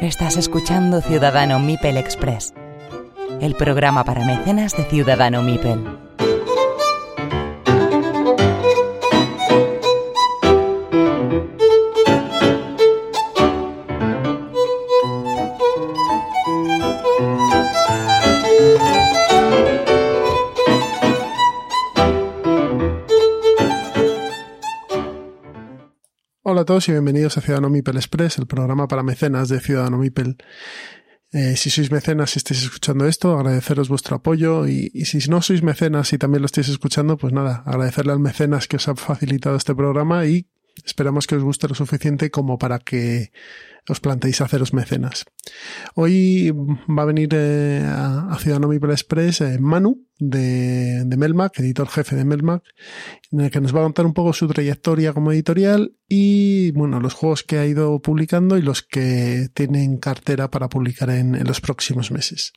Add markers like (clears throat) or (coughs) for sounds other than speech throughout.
Estás escuchando Ciudadano Mipel Express, el programa para mecenas de Ciudadano Mipel. Hola a todos y bienvenidos a Ciudadano Mipel Express, el programa para mecenas de Ciudadano Mipel. Eh, si sois mecenas y estáis escuchando esto, agradeceros vuestro apoyo y, y, si no sois mecenas y también lo estáis escuchando, pues nada, agradecerle al mecenas que os ha facilitado este programa y esperamos que os guste lo suficiente como para que os planteéis haceros mecenas. Hoy va a venir eh, a, Ciudadano Mipel Express eh, Manu de, Melmac, editor jefe de Melmac, en el que nos va a contar un poco su trayectoria como editorial y bueno, los juegos que ha ido publicando y los que tiene en cartera para publicar en, en los próximos meses.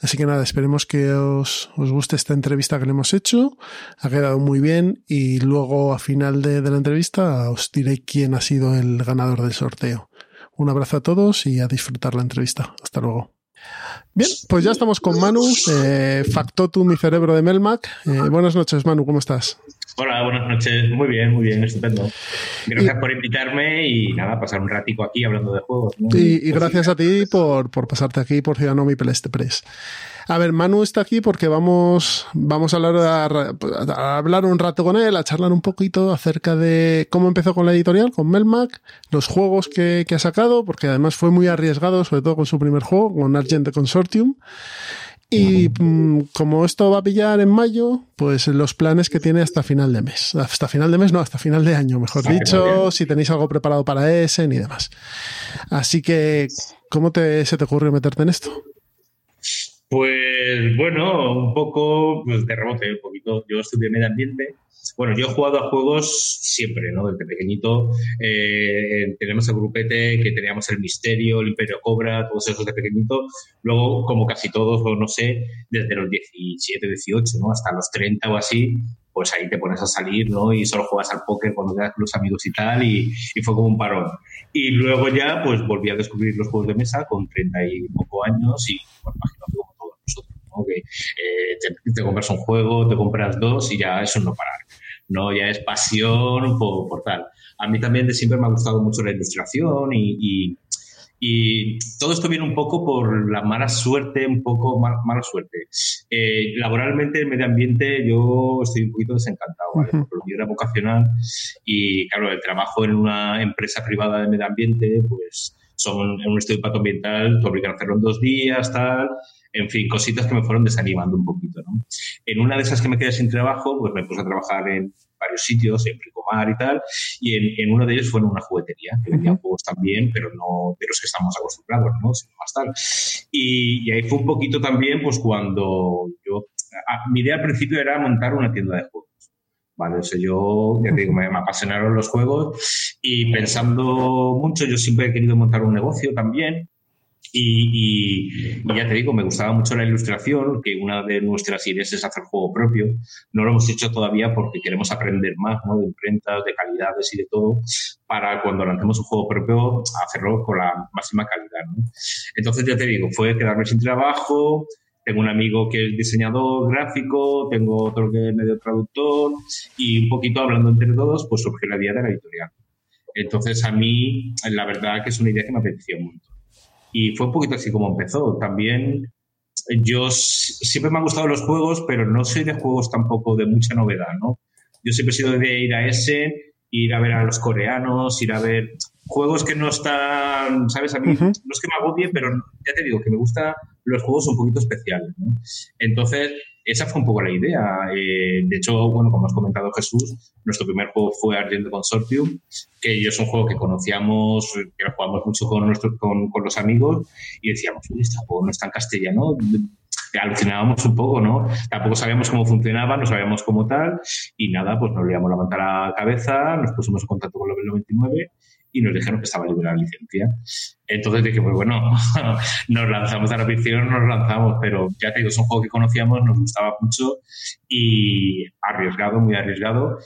Así que nada, esperemos que os, os, guste esta entrevista que le hemos hecho. Ha quedado muy bien y luego a final de, de la entrevista os diré quién ha sido el ganador del sorteo. Un abrazo a todos y a disfrutar la entrevista. Hasta luego. Bien, pues ya estamos con Manu, eh, Factotum mi cerebro de Melmac. Eh, buenas noches, Manu, ¿cómo estás? Hola, buenas noches. Muy bien, muy bien, estupendo. Gracias y, por invitarme y nada, pasar un ratico aquí hablando de juegos. ¿no? Y, y gracias a ti por, por pasarte aquí por Ciudadano Mi Peleste Press. A ver, Manu está aquí porque vamos, vamos a hablar, a, a hablar un rato con él, a charlar un poquito acerca de cómo empezó con la editorial, con Melmac, los juegos que, que ha sacado, porque además fue muy arriesgado, sobre todo con su primer juego, con Argent Consortium. Y mmm, como esto va a pillar en mayo, pues los planes que tiene hasta final de mes. Hasta final de mes, no, hasta final de año, mejor dicho, si tenéis algo preparado para ese ni demás. Así que, ¿cómo te, se te ocurrió meterte en esto? Pues bueno, un poco pues, de rebote, un poquito. Yo estudié medio ambiente. Bueno, yo he jugado a juegos siempre, ¿no? Desde pequeñito. Eh, tenemos el grupete que teníamos el Misterio, el Imperio Cobra, todos esos de pequeñito. Luego, como casi todos, o no sé, desde los 17, 18, ¿no? Hasta los 30 o así, pues ahí te pones a salir, ¿no? Y solo juegas al póker con los amigos y tal, y, y, fue como un parón. Y luego ya, pues volví a descubrir los juegos de mesa con 30 y poco años y, bueno, imagino que ¿no? Que eh, te, te, compras un juego, te compras dos y ya eso no parar, ¿no? Ya es pasión por, por tal. A mí también de siempre me ha gustado mucho la ilustración y, y y todo esto viene un poco por la mala suerte, un poco mal, mala suerte. Eh, laboralmente, en medio ambiente, yo estoy un poquito desencantado, ¿vale? Porque yo era vocacional y, claro, el trabajo en una empresa privada de medio ambiente, pues son en un estudio de impacto ambiental, te obligan a hacerlo en dos días, tal. En fin, cositas que me fueron desanimando un poquito, ¿no? En una de esas que me quedé sin trabajo, pues me puse a trabajar en varios sitios, en Fricomar y tal, y en, en, uno de ellos fue en una juguetería, que vendía -huh. juegos también, pero no de los que estamos acostumbrados, ¿no? Sino más tal. Y, y, ahí fue un poquito también, pues cuando yo, a, mi idea al principio era montar una tienda de juegos. Vale, o sea, yo, ya te digo, me, me apasionaron los juegos y pensando mucho, yo siempre he querido montar un negocio también, y, ya te digo, me gustaba mucho la ilustración, que una de nuestras ideas es hacer juego propio. No lo hemos hecho todavía porque queremos aprender más ¿no? de imprentas, de calidades y de todo, para cuando lancemos un juego propio hacerlo con la máxima calidad. ¿no? Entonces, ya te digo, fue quedarme sin trabajo. Tengo un amigo que es diseñador gráfico, tengo otro que es medio traductor y un poquito hablando entre todos, pues surgió la idea de la editorial. Entonces, a mí, la verdad que es una idea que me apeteció mucho. Y fue un poquito así como empezó. También yo siempre me han gustado los juegos, pero no soy de juegos tampoco de mucha novedad, ¿no? Yo siempre he sido de ir a ese, ir a ver a los coreanos, ir a ver juegos que no están, ¿sabes? A mí uh -huh. no es que me agobie, pero ya te digo que me gustan los juegos un poquito especiales, ¿no? Entonces, esa fue un poco la idea. Eh, de hecho, bueno, como has comentado Jesús, nuestro primer juego fue Argent Consortium, que es un juego que conocíamos, que lo jugamos mucho con, nuestro, con, con los amigos y decíamos, este juego no está en castellano. Alucinábamos un poco, ¿no? Tampoco sabíamos cómo funcionaba, no sabíamos cómo tal, y nada, pues nos liamos la manta a la cabeza, nos pusimos en contacto con Level 99 y nos dijeron que estaba libre la licencia. Entonces dije, pues bueno, (laughs) nos lanzamos a la piscina, nos lanzamos, pero ya te digo, es un juego que conocíamos, nos gustaba mucho y arriesgado, muy arriesgado,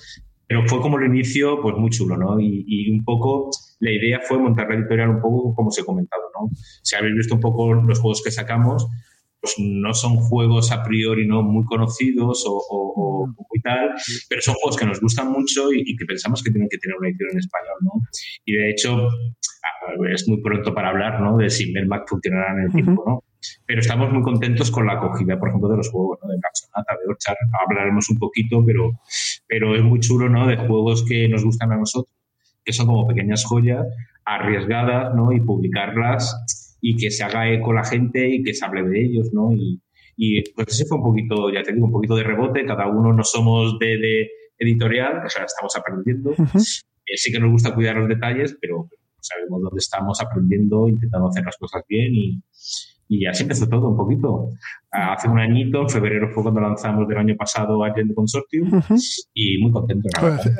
pero fue como el inicio, pues muy chulo, ¿no? Y, y, un poco la idea fue montar la editorial un poco como os he comentado, ¿no? Si habéis visto un poco los juegos que sacamos, pues no son juegos a priori no muy conocidos o, o, muy tal, pero son juegos que nos gustan mucho y, que pensamos que tienen que tener una edición en español, ¿no? Y de hecho, es muy pronto para hablar, ¿no? De si Melmac funcionará en el tiempo, ¿no? Pero estamos muy contentos con la acogida, por ejemplo, de los juegos, ¿no? De Sonata, de Orchard, hablaremos un poquito, pero, pero es muy chulo, ¿no? De juegos que nos gustan a nosotros, que son como pequeñas joyas, arriesgadas, ¿no? Y publicarlas y que se haga eco la gente y que se hable de ellos, ¿no? Y, y pues ese fue un poquito, ya te digo, un poquito de rebote, cada uno no somos de, de editorial, o sea, estamos aprendiendo. Eh, sí que nos gusta cuidar los detalles, pero sabemos dónde estamos aprendiendo, intentando hacer las cosas bien y, y así empezó todo un poquito. Hace un añito, en febrero fue cuando lanzamos del año pasado Agent Consortium y muy contento.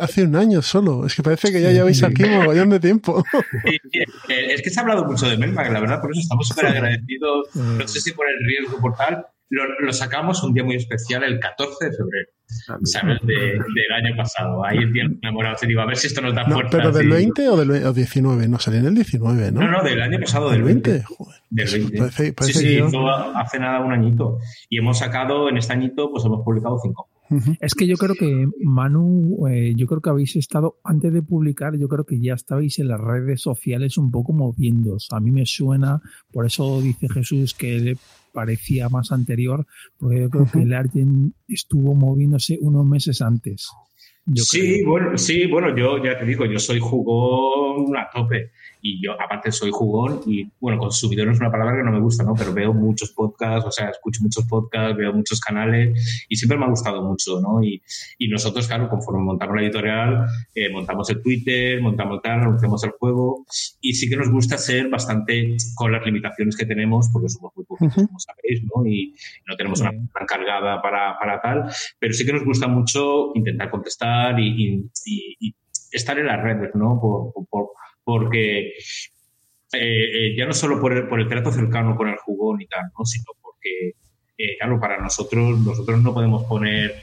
hace, un año solo, es que parece que ya lleváis aquí un mogollón de tiempo. es que se ha hablado mucho de Melmac, la verdad, por eso estamos súper agradecidos. No sé si por el riesgo por tal, lo, sacamos un día muy especial, el 14 de febrero. ¿Sabes? del año pasado. Ahí el día enamorado se digo, a ver si esto nos da fuerza. ¿Pero del 20 o del 19? No, salió en el 19, ¿no? No, no, del año pasado, del 20. Joder. Del 20. sí, sí, hace nada un añito. Y hemos sacado, en este añito, pues hemos publicado cinco. Es que yo creo que Manu, eh, yo creo que habéis estado, antes de publicar, yo creo que ya estabais en las redes sociales un poco moviéndose. A mí me suena, por eso dice Jesús que parecía más anterior, porque yo creo que el Argent estuvo moviéndose unos meses antes. sí, bueno, sí, bueno, yo ya te digo, yo soy jugón a tope y yo aparte soy jugón y bueno, consumidor es una palabra que no me gusta, ¿no? Pero veo muchos podcasts, o sea, escucho muchos podcasts, veo muchos canales y siempre me ha gustado mucho, ¿no? Y, y nosotros, claro, conforme montamos la editorial, eh, montamos el Twitter, montamos tal, anunciamos el juego y sí que nos gusta ser bastante con las limitaciones que tenemos, porque somos muy poquitos, como sabéis, ¿no? Y no tenemos una una cargada para, para, tal, pero sí que nos gusta mucho intentar contestar y, y, estar en las redes, ¿no? por, por porque eh, eh, ya no solo por el, por el, trato cercano con el jugón y tal, ¿no? sino porque, eh, claro, para nosotros, nosotros no podemos poner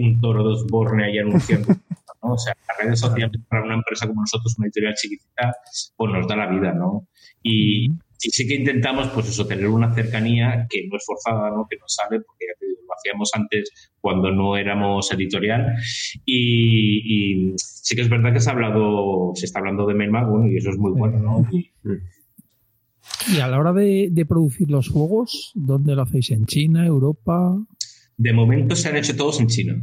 un toro de Osborne ahí anunciando. (laughs) ¿no? O sea, las redes sociales para una empresa como nosotros, una editorial chiquitita, pues nos da la vida, ¿no? Y, y sí que intentamos, pues eso, tener una cercanía que no es forzada, ¿no? Que nos sale, porque ya te digo, lo hacíamos antes cuando no éramos editorial. Y, sí que es verdad que se ha hablado, se está hablando de Melma, bueno, y eso es muy bueno, ¿no? Y, a la hora de, de, producir los juegos, ¿dónde lo hacéis? ¿En China, Europa? De momento se han hecho todos en China.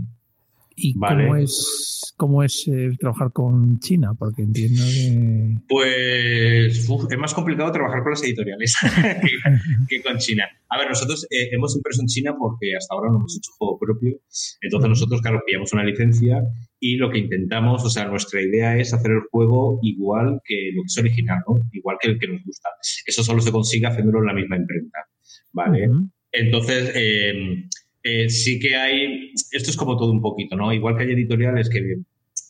¿Y cómo es, cómo es eh, trabajar con China? Porque entiendo que... Pues es más complicado trabajar con las editoriales (laughs) que, con China. A ver, nosotros eh, hemos impreso en China porque hasta ahora no hemos hecho juego propio. Entonces nosotros, claro, pillamos una licencia y lo que intentamos, o sea, nuestra idea es hacer el juego igual que lo que es original, ¿no? Igual que el que nos gusta. Eso solo se consigue haciéndolo en la misma imprenta, ¿vale? Entonces... Eh, eh, sí que hay, esto es como todo un poquito, ¿no? Igual que hay editoriales que,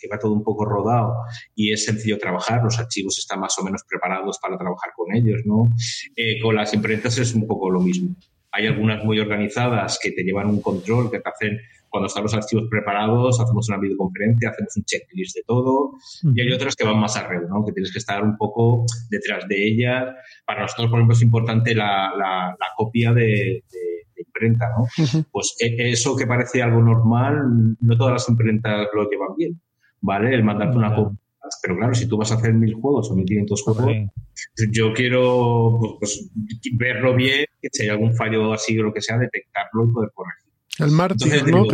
que va todo un poco rodado y es sencillo trabajar, los archivos están más o menos preparados para trabajar con ellos, ¿no? Eh, con las imprentas es un poco lo mismo. Hay algunas muy organizadas que te llevan un control, que te hacen, cuando están los archivos preparados, hacemos una videoconferencia, hacemos un checklist de todo, y hay otras que van más arriba, ¿no? Que tienes que estar un poco detrás de ellas. Para nosotros, por ejemplo, es importante la, la, copia de imprenta, ¿no? Pues e, eso que parece algo normal, no todas las imprentas lo llevan bien, ¿vale? El mandarte una copia. Pero claro, si tú vas a hacer mil juegos o mil quinientos juegos, yo quiero pues, pues, verlo bien, que si hay algún fallo así o lo que sea, detectarlo y poder corregir. El martes, ¿no?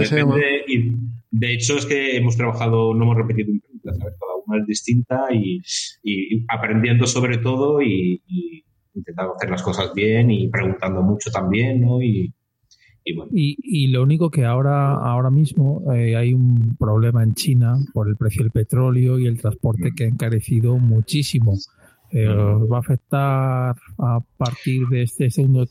de hecho, es que hemos trabajado, no hemos repetido imprentas, ¿sabes? Cada una es distinta y, aprendiendo sobre todo y, y intentando hacer las cosas bien y preguntando mucho también, ¿no? Y, y, lo único que ahora, ahora mismo eh, hay un problema en China por el precio del petróleo y el transporte que ha encarecido muchísimo. Eh, ¿Os va a afectar a partir de este segundo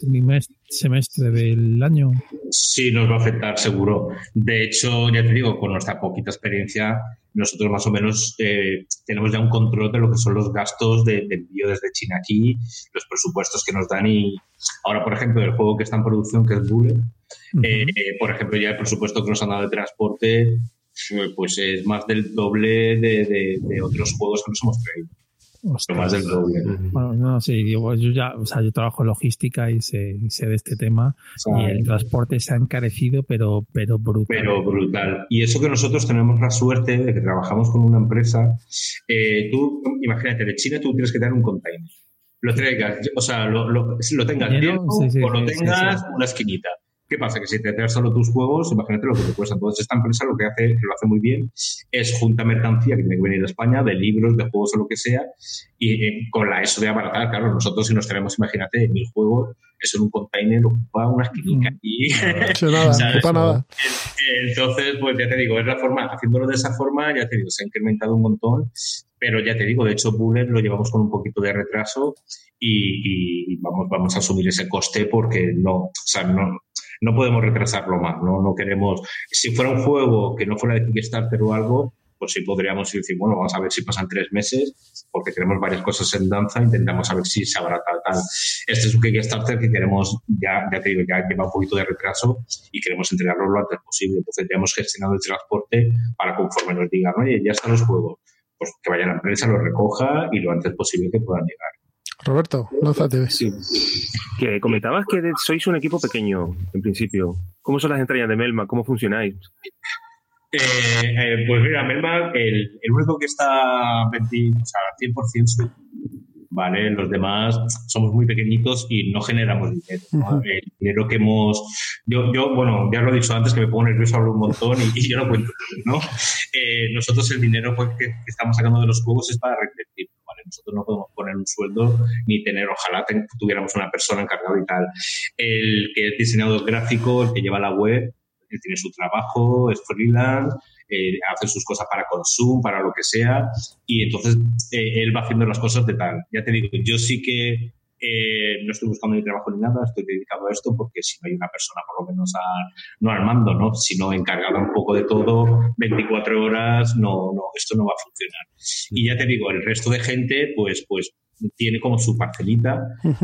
semestre del año? Sí, nos va a afectar seguro. De hecho, ya te digo, con nuestra poquita experiencia, nosotros más o menos eh, tenemos ya un control de lo que son los gastos de, envío desde China aquí, los presupuestos que nos dan y ahora, por ejemplo, el juego que está en producción, que es Bullet, eh, por ejemplo, ya el presupuesto que nos han dado de transporte, pues es más del doble de, de otros juegos que nos hemos traído más del doble. Bueno, no, sí, yo ya, o sea, yo trabajo en logística y sé, sé de este tema y el transporte se ha encarecido, pero, pero brutal. Pero brutal. Y eso que nosotros tenemos la suerte de que trabajamos con una empresa, eh, tú, imagínate, de China tú tienes que tener un container. Lo traigas, o sea, lo, lo, lo tengas bien o lo tengas una esquinita. ¿Qué pasa? Que si te traes solo tus juegos, imagínate lo que te cuesta. Entonces, esta empresa lo que hace, que lo hace muy bien, es junta mercancía que tiene que venir de España, de libros, de juegos o lo que sea, y eh, con la eso de abaratar, claro, nosotros si nos tenemos, imagínate, mil juegos, eso en un container ocupa una esquinita y... No, (laughs) nada, nada. Entonces, pues ya te digo, es la forma, haciéndolo de esa forma, ya te digo, se ha incrementado un montón, pero ya te digo, de hecho, Bullet lo llevamos con un poquito de retraso y, y, vamos, vamos a asumir ese coste porque no, o sea, no, no podemos retrasarlo más, ¿no? No queremos, si fuera un juego que no fuera de Kickstarter o algo, pues sí podríamos decir, bueno, vamos a ver si pasan tres meses, porque tenemos varias cosas en danza, intentamos a ver si se habrá tal, tal. Este es un Kickstarter que queremos, ya, ya te digo, ya lleva un poquito de retraso y queremos entregarlo lo antes posible. Entonces ya hemos gestionado el transporte para conforme nos digan, oye, ya están los juegos, pues que vaya la empresa, lo recoja y lo antes posible que puedan llegar. Roberto, lánzate. Sí. Que comentabas que sois un equipo pequeño, en principio. ¿Cómo son las entrañas de Melma? ¿Cómo funcionáis? Eh, eh, pues mira, Melma, el, único que está 20, o sea, 100% soy ¿vale? Los demás somos muy pequeñitos y no generamos dinero. El dinero que hemos... Yo, yo, bueno, ya lo he dicho antes que me pongo nervioso, hablo un montón y, yo no cuento, ¿no? Eh, nosotros el dinero pues, que, estamos sacando de los juegos es para reinvertir. Nosotros no podemos poner un sueldo ni tener, ojalá tuviéramos una persona encargada y tal. El que es diseñador gráfico, el que lleva la web, él tiene su trabajo, es freelance, eh, hace sus cosas para consumo, para lo que sea, y entonces eh, él va haciendo las cosas de tal. Ya te digo, yo sí que eh, no estoy buscando ni trabajo ni nada, estoy dedicado a esto porque si no hay una persona, por lo menos, no al mando, ¿no? sino encargada un poco de todo, 24 horas, no, no, esto no va a funcionar. Y ya te digo, el resto de gente, pues, pues tiene como su parcelita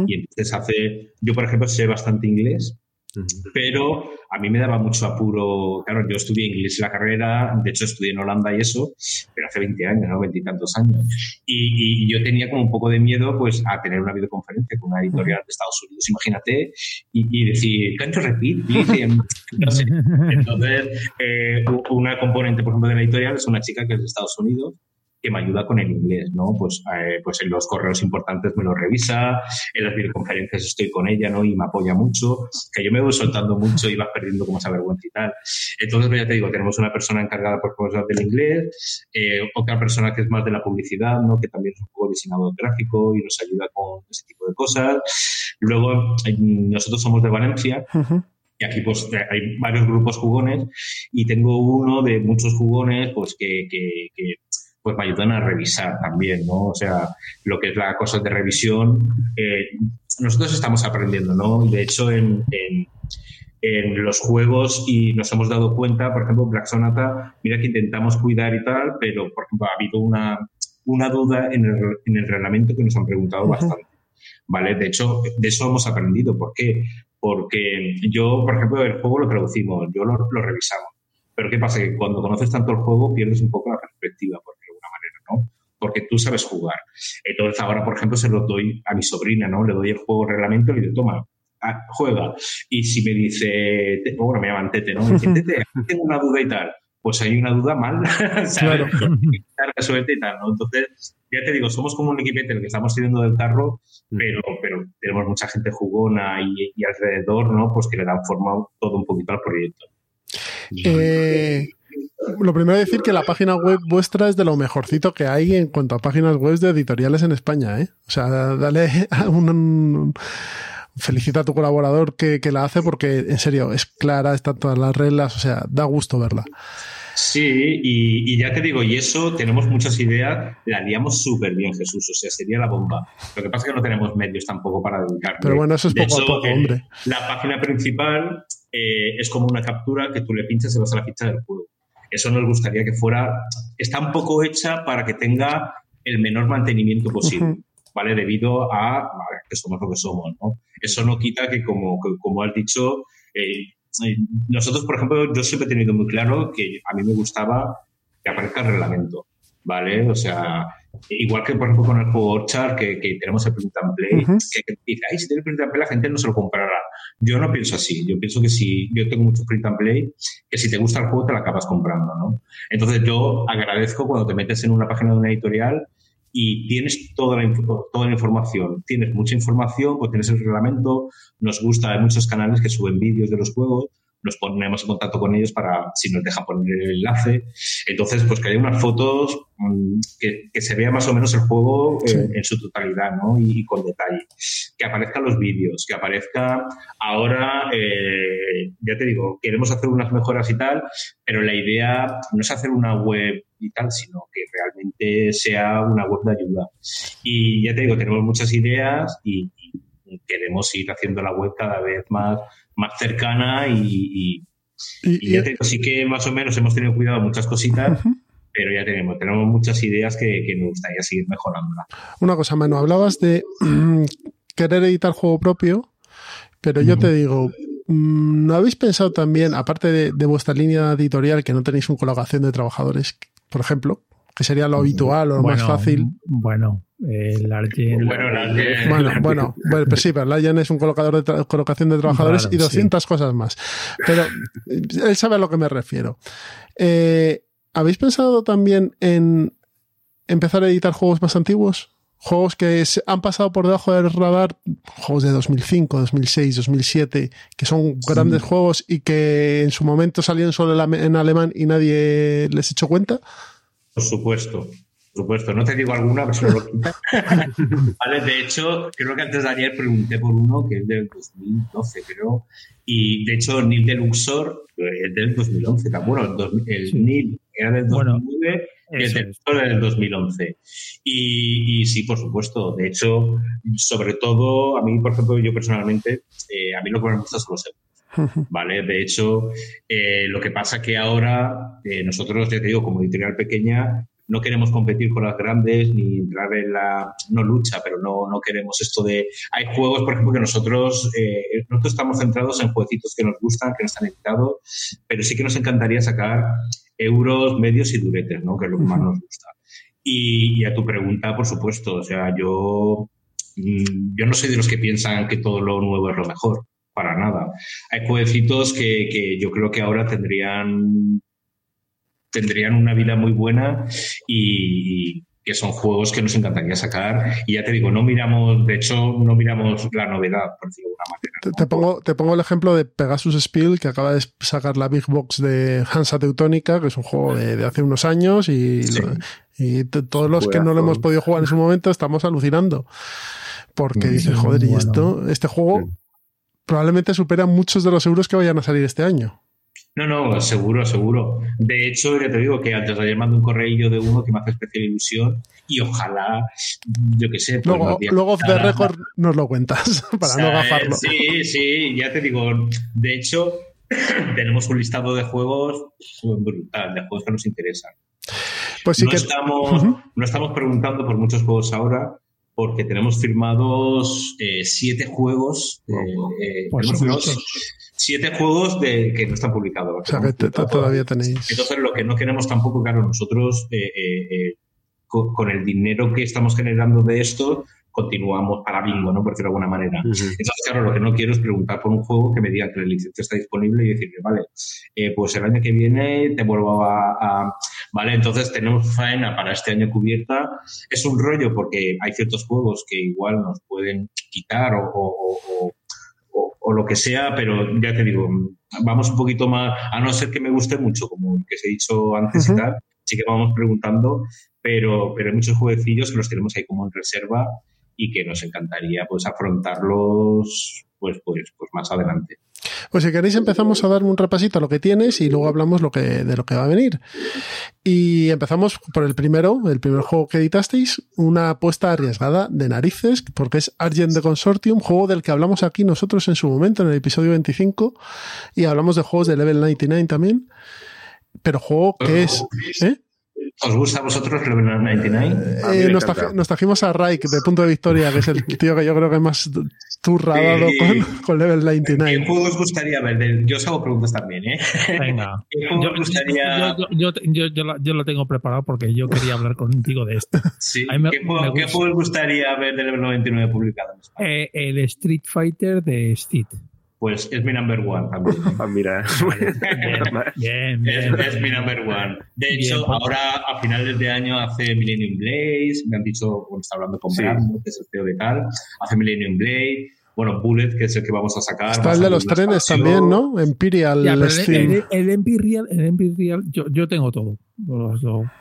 y entonces hace, yo por ejemplo sé bastante inglés, pero a mí me daba mucho apuro, claro, yo estudié inglés en la carrera, de hecho estudié en Holanda y eso, pero hace 20 años, ¿no? 20 y tantos años. Y, yo tenía como un poco de miedo pues a tener una videoconferencia con una editorial de Estados Unidos, imagínate, y, decir, ¿can't you repeat? no sé. (laughs) Entonces, eh, una componente, por ejemplo, de la editorial es una chica que es de Estados Unidos que me ayuda con el inglés, ¿no? Pues, eh, pues en los correos importantes me lo revisa, en las videoconferencias estoy con ella, ¿no? Y me apoya mucho, que yo me voy soltando mucho y vas perdiendo como esa vergüenza y tal. Entonces, pues ya te digo, tenemos una persona encargada por cosas del inglés, eh, otra persona que es más de la publicidad, ¿no? Que también es un poco diseñador gráfico y nos ayuda con ese tipo de cosas. Luego, nosotros somos de Valencia. Y aquí pues hay varios grupos jugones y tengo uno de muchos jugones pues que, que, que pues me ayudan a revisar también, ¿no? O sea, lo que es la cosa de revisión, eh, nosotros estamos aprendiendo, ¿no? De hecho, en, en, los juegos y nos hemos dado cuenta, por ejemplo, Black Sonata, mira que intentamos cuidar y tal, pero, por ejemplo, ha habido una, una duda en el, en el reglamento que nos han preguntado bastante, ¿vale? De hecho, de eso hemos aprendido. ¿Por qué? Porque yo, por ejemplo, el juego lo traducimos, yo lo, lo revisamos. Pero ¿qué pasa? Que cuando conoces tanto el juego pierdes un poco la perspectiva, porque tú sabes jugar. Entonces ahora, por ejemplo, se lo doy a mi sobrina, ¿no? Le doy el juego reglamento y le digo, toma, ah, juega. Y si me dice, bueno, me llaman Tete, ¿no? Me dice, Tete, (laughs) tengo una duda y tal. Pues hay una duda mal, (laughs) ¿sabes? Claro. (laughs) y tal, ¿no? Entonces, ya te digo, somos como un equipete el que estamos siguiendo del carro, pero, pero tenemos mucha gente jugona y, y alrededor, ¿no? Pues que le dan forma todo un poquito al proyecto. Eh, lo primero decir que la página web vuestra es de lo mejorcito que hay en cuanto a páginas web de editoriales en España, ¿eh? O sea, dale (laughs) un, felicita a tu colaborador que, la hace porque, en serio, es clara, están todas las reglas, o sea, da gusto verla. Sí, y, ya te digo, y eso tenemos muchas ideas, la haríamos súper bien, Jesús, o sea, sería la bomba. Lo que pasa es que no tenemos medios tampoco para dedicar. Pero bueno, eso es poco a poco, hombre. La página principal eh, es como una captura que tú le pinchas y vas a la ficha del juego. Eso nos gustaría que fuera, está un poco hecha para que tenga el menor mantenimiento posible. ¿vale? Debido a, que somos lo que somos, ¿no? Eso no quita que, como, como has dicho, eh, eh, nosotros, por ejemplo, yo siempre he tenido muy claro que a mí me gustaba que aparezca el reglamento, ¿vale? O sea, igual que, por ejemplo, con el juego Orchard, que, tenemos el print and play, que, dice, ay, si tiene el print and play, la gente no se lo comprará. Yo no pienso así. Yo pienso que si yo tengo mucho print and play, que si te gusta el juego, te lo acabas comprando, ¿no? Entonces, yo agradezco cuando te metes en una página de una editorial y tienes toda la, toda la información. Tienes mucha información, pues tienes el reglamento, nos gusta, hay muchos canales que suben vídeos de los juegos, nos ponemos en contacto con ellos para si nos deja poner el enlace. Entonces, pues que haya unas fotos mm, que, se vea más o menos el juego eh, en su totalidad, ¿no? Y, con detalle. Que aparezcan los vídeos, que aparezca ahora, eh, ya te digo, queremos hacer unas mejoras y tal, pero la idea no es hacer una web y tal, sino que realmente sea una web de ayuda. Y ya te digo, tenemos muchas ideas y queremos ir haciendo la web cada vez más más cercana y, ya te sí que más o menos hemos tenido cuidado muchas cositas. Pero ya tenemos, tenemos muchas ideas que, que nos gustaría seguir mejorándola. Una cosa, Manu, hablabas de (clears throat) querer editar juego propio, pero yo te digo, mm, ¿no habéis pensado también, aparte de, de, vuestra línea editorial, que no tenéis una colocación de trabajadores, por ejemplo, que sería lo habitual o lo más fácil? Bueno, el Bueno, bueno, bueno, pues sí, pero Largen es un colocador de colocación de trabajadores y 200 cosas más. Pero él sabe a lo que me refiero. Eh, ¿Habéis pensado también en empezar a editar juegos más antiguos? Juegos que han pasado por debajo del radar, juegos de 2005, 2006, 2007, que son grandes juegos y que en su momento salían solo en alemán y nadie les echó cuenta. Por supuesto, por supuesto, no te digo alguna, pero se lo quita. (laughs) vale, de hecho, creo que antes de ayer pregunté por uno que es del 2012, creo. Y de hecho, Nil de Luxor es del 2011. Bueno, el, Nil era del 2009 y el de Luxor era del 2011. Y, sí, por supuesto. De hecho, sobre todo, a mí, por ejemplo, yo personalmente, eh, a mí lo que me gusta son los euros. ¿Vale? De hecho, eh, lo que pasa que ahora eh, nosotros, ya te digo, como editorial pequeña, no queremos competir con las grandes ni entrar en la, no lucha, pero no, no queremos esto de, hay juegos, por ejemplo, que nosotros, eh, nosotros estamos centrados en jueguitos que nos gustan, que no están editados, pero sí que nos encantaría sacar euros, medios y duretes, ¿no? que es lo que más nos gusta. Y, a tu pregunta, por supuesto, o sea, yo, mm, yo no soy de los que piensan que todo lo nuevo es lo mejor, para nada. Hay jueguecitos que, que yo creo que ahora tendrían tendrían una vida muy buena y, que son juegos que nos encantaría sacar. Y ya te digo, no miramos, de hecho, no miramos la novedad, por decirlo de alguna manera. Te, pongo, te pongo el ejemplo de Pegasus Spiel, que acaba de sacar la Big Box de Hansa Teutónica, que es un juego de, hace unos años y, y todos los que no lo hemos podido jugar en su momento estamos alucinando. Porque dices, joder, y esto, este juego probablemente supera muchos de los euros que vayan a salir este año. No, no, seguro, seguro. De hecho, ya te digo que antes de ayer mando un correo de uno que me hace especial ilusión y ojalá, yo qué sé. Pues luego, luego de récord nos lo cuentas (laughs) para no gafarlo. Sí, sí, ya te digo. De hecho, (clears throat) tenemos un listado de juegos brutal, de juegos que nos interesan. Pues sí no, estamos, no estamos preguntando por muchos juegos ahora, porque tenemos firmados eh, siete juegos. Eh, pues siete juegos de, que no están publicados. O sea, que todavía tenéis. Entonces, lo que no queremos tampoco, claro, nosotros eh, eh, eh, con, el dinero que estamos generando de esto, continuamos para bingo, ¿no? Por decirlo de alguna manera. Entonces, claro, lo que no quiero es preguntar por un juego que me diga que la licencia está disponible y decirle, vale, pues el año que viene te vuelvo a, Vale, entonces tenemos faena para este año cubierta. Es un rollo porque hay ciertos juegos que igual nos pueden quitar o o lo que sea, pero ya te digo, vamos un poquito más, a no ser que me guste mucho, como el que se ha dicho antes y tal, sí que vamos preguntando, pero, pero hay muchos jueguecillos que los tenemos ahí como en reserva y que nos encantaría pues afrontarlos pues, pues, pues más adelante. Pues si queréis empezamos a dar un repasito a lo que tienes y luego hablamos lo que, de lo que va a venir. Y empezamos por el primero, el primer juego que editasteis, una apuesta arriesgada de narices, porque es Argent de Consortium, juego del que hablamos aquí nosotros en su momento, en el episodio 25, y hablamos de juegos de Level 99 también. Pero juego que es... ¿eh? ¿Os gusta a vosotros Level 99? Eh, nos, nos, trajimos a Raik de Punto de Victoria, que es el (laughs) tío que yo creo que más turradado con, con, Level 99. ¿Qué juego os gustaría ver? Yo os hago preguntas también, ¿eh? Venga. (laughs) ¿Qué juego yo, gustaría... yo, yo, yo, lo tengo preparado porque yo quería hablar contigo de esto. Sí. Me, ¿Qué, juego, ¿Qué, juego, os gustaría ver de Level 99 publicado en España? Eh, el Street Fighter de Steed pues es mi number one también. (laughs) Ah, mira. bien, bien, Es, mi number one. De hecho, ahora a finales de año hace Millennium Blaze, me han dicho, bueno, está hablando con sí. que es el CEO de tal, hace Millennium Blade, bueno, Bullet, que es el que vamos a sacar. Está el de los trenes también, ¿no? Imperial ya, Steam. El, el, Imperial, el Imperial yo, yo tengo todo,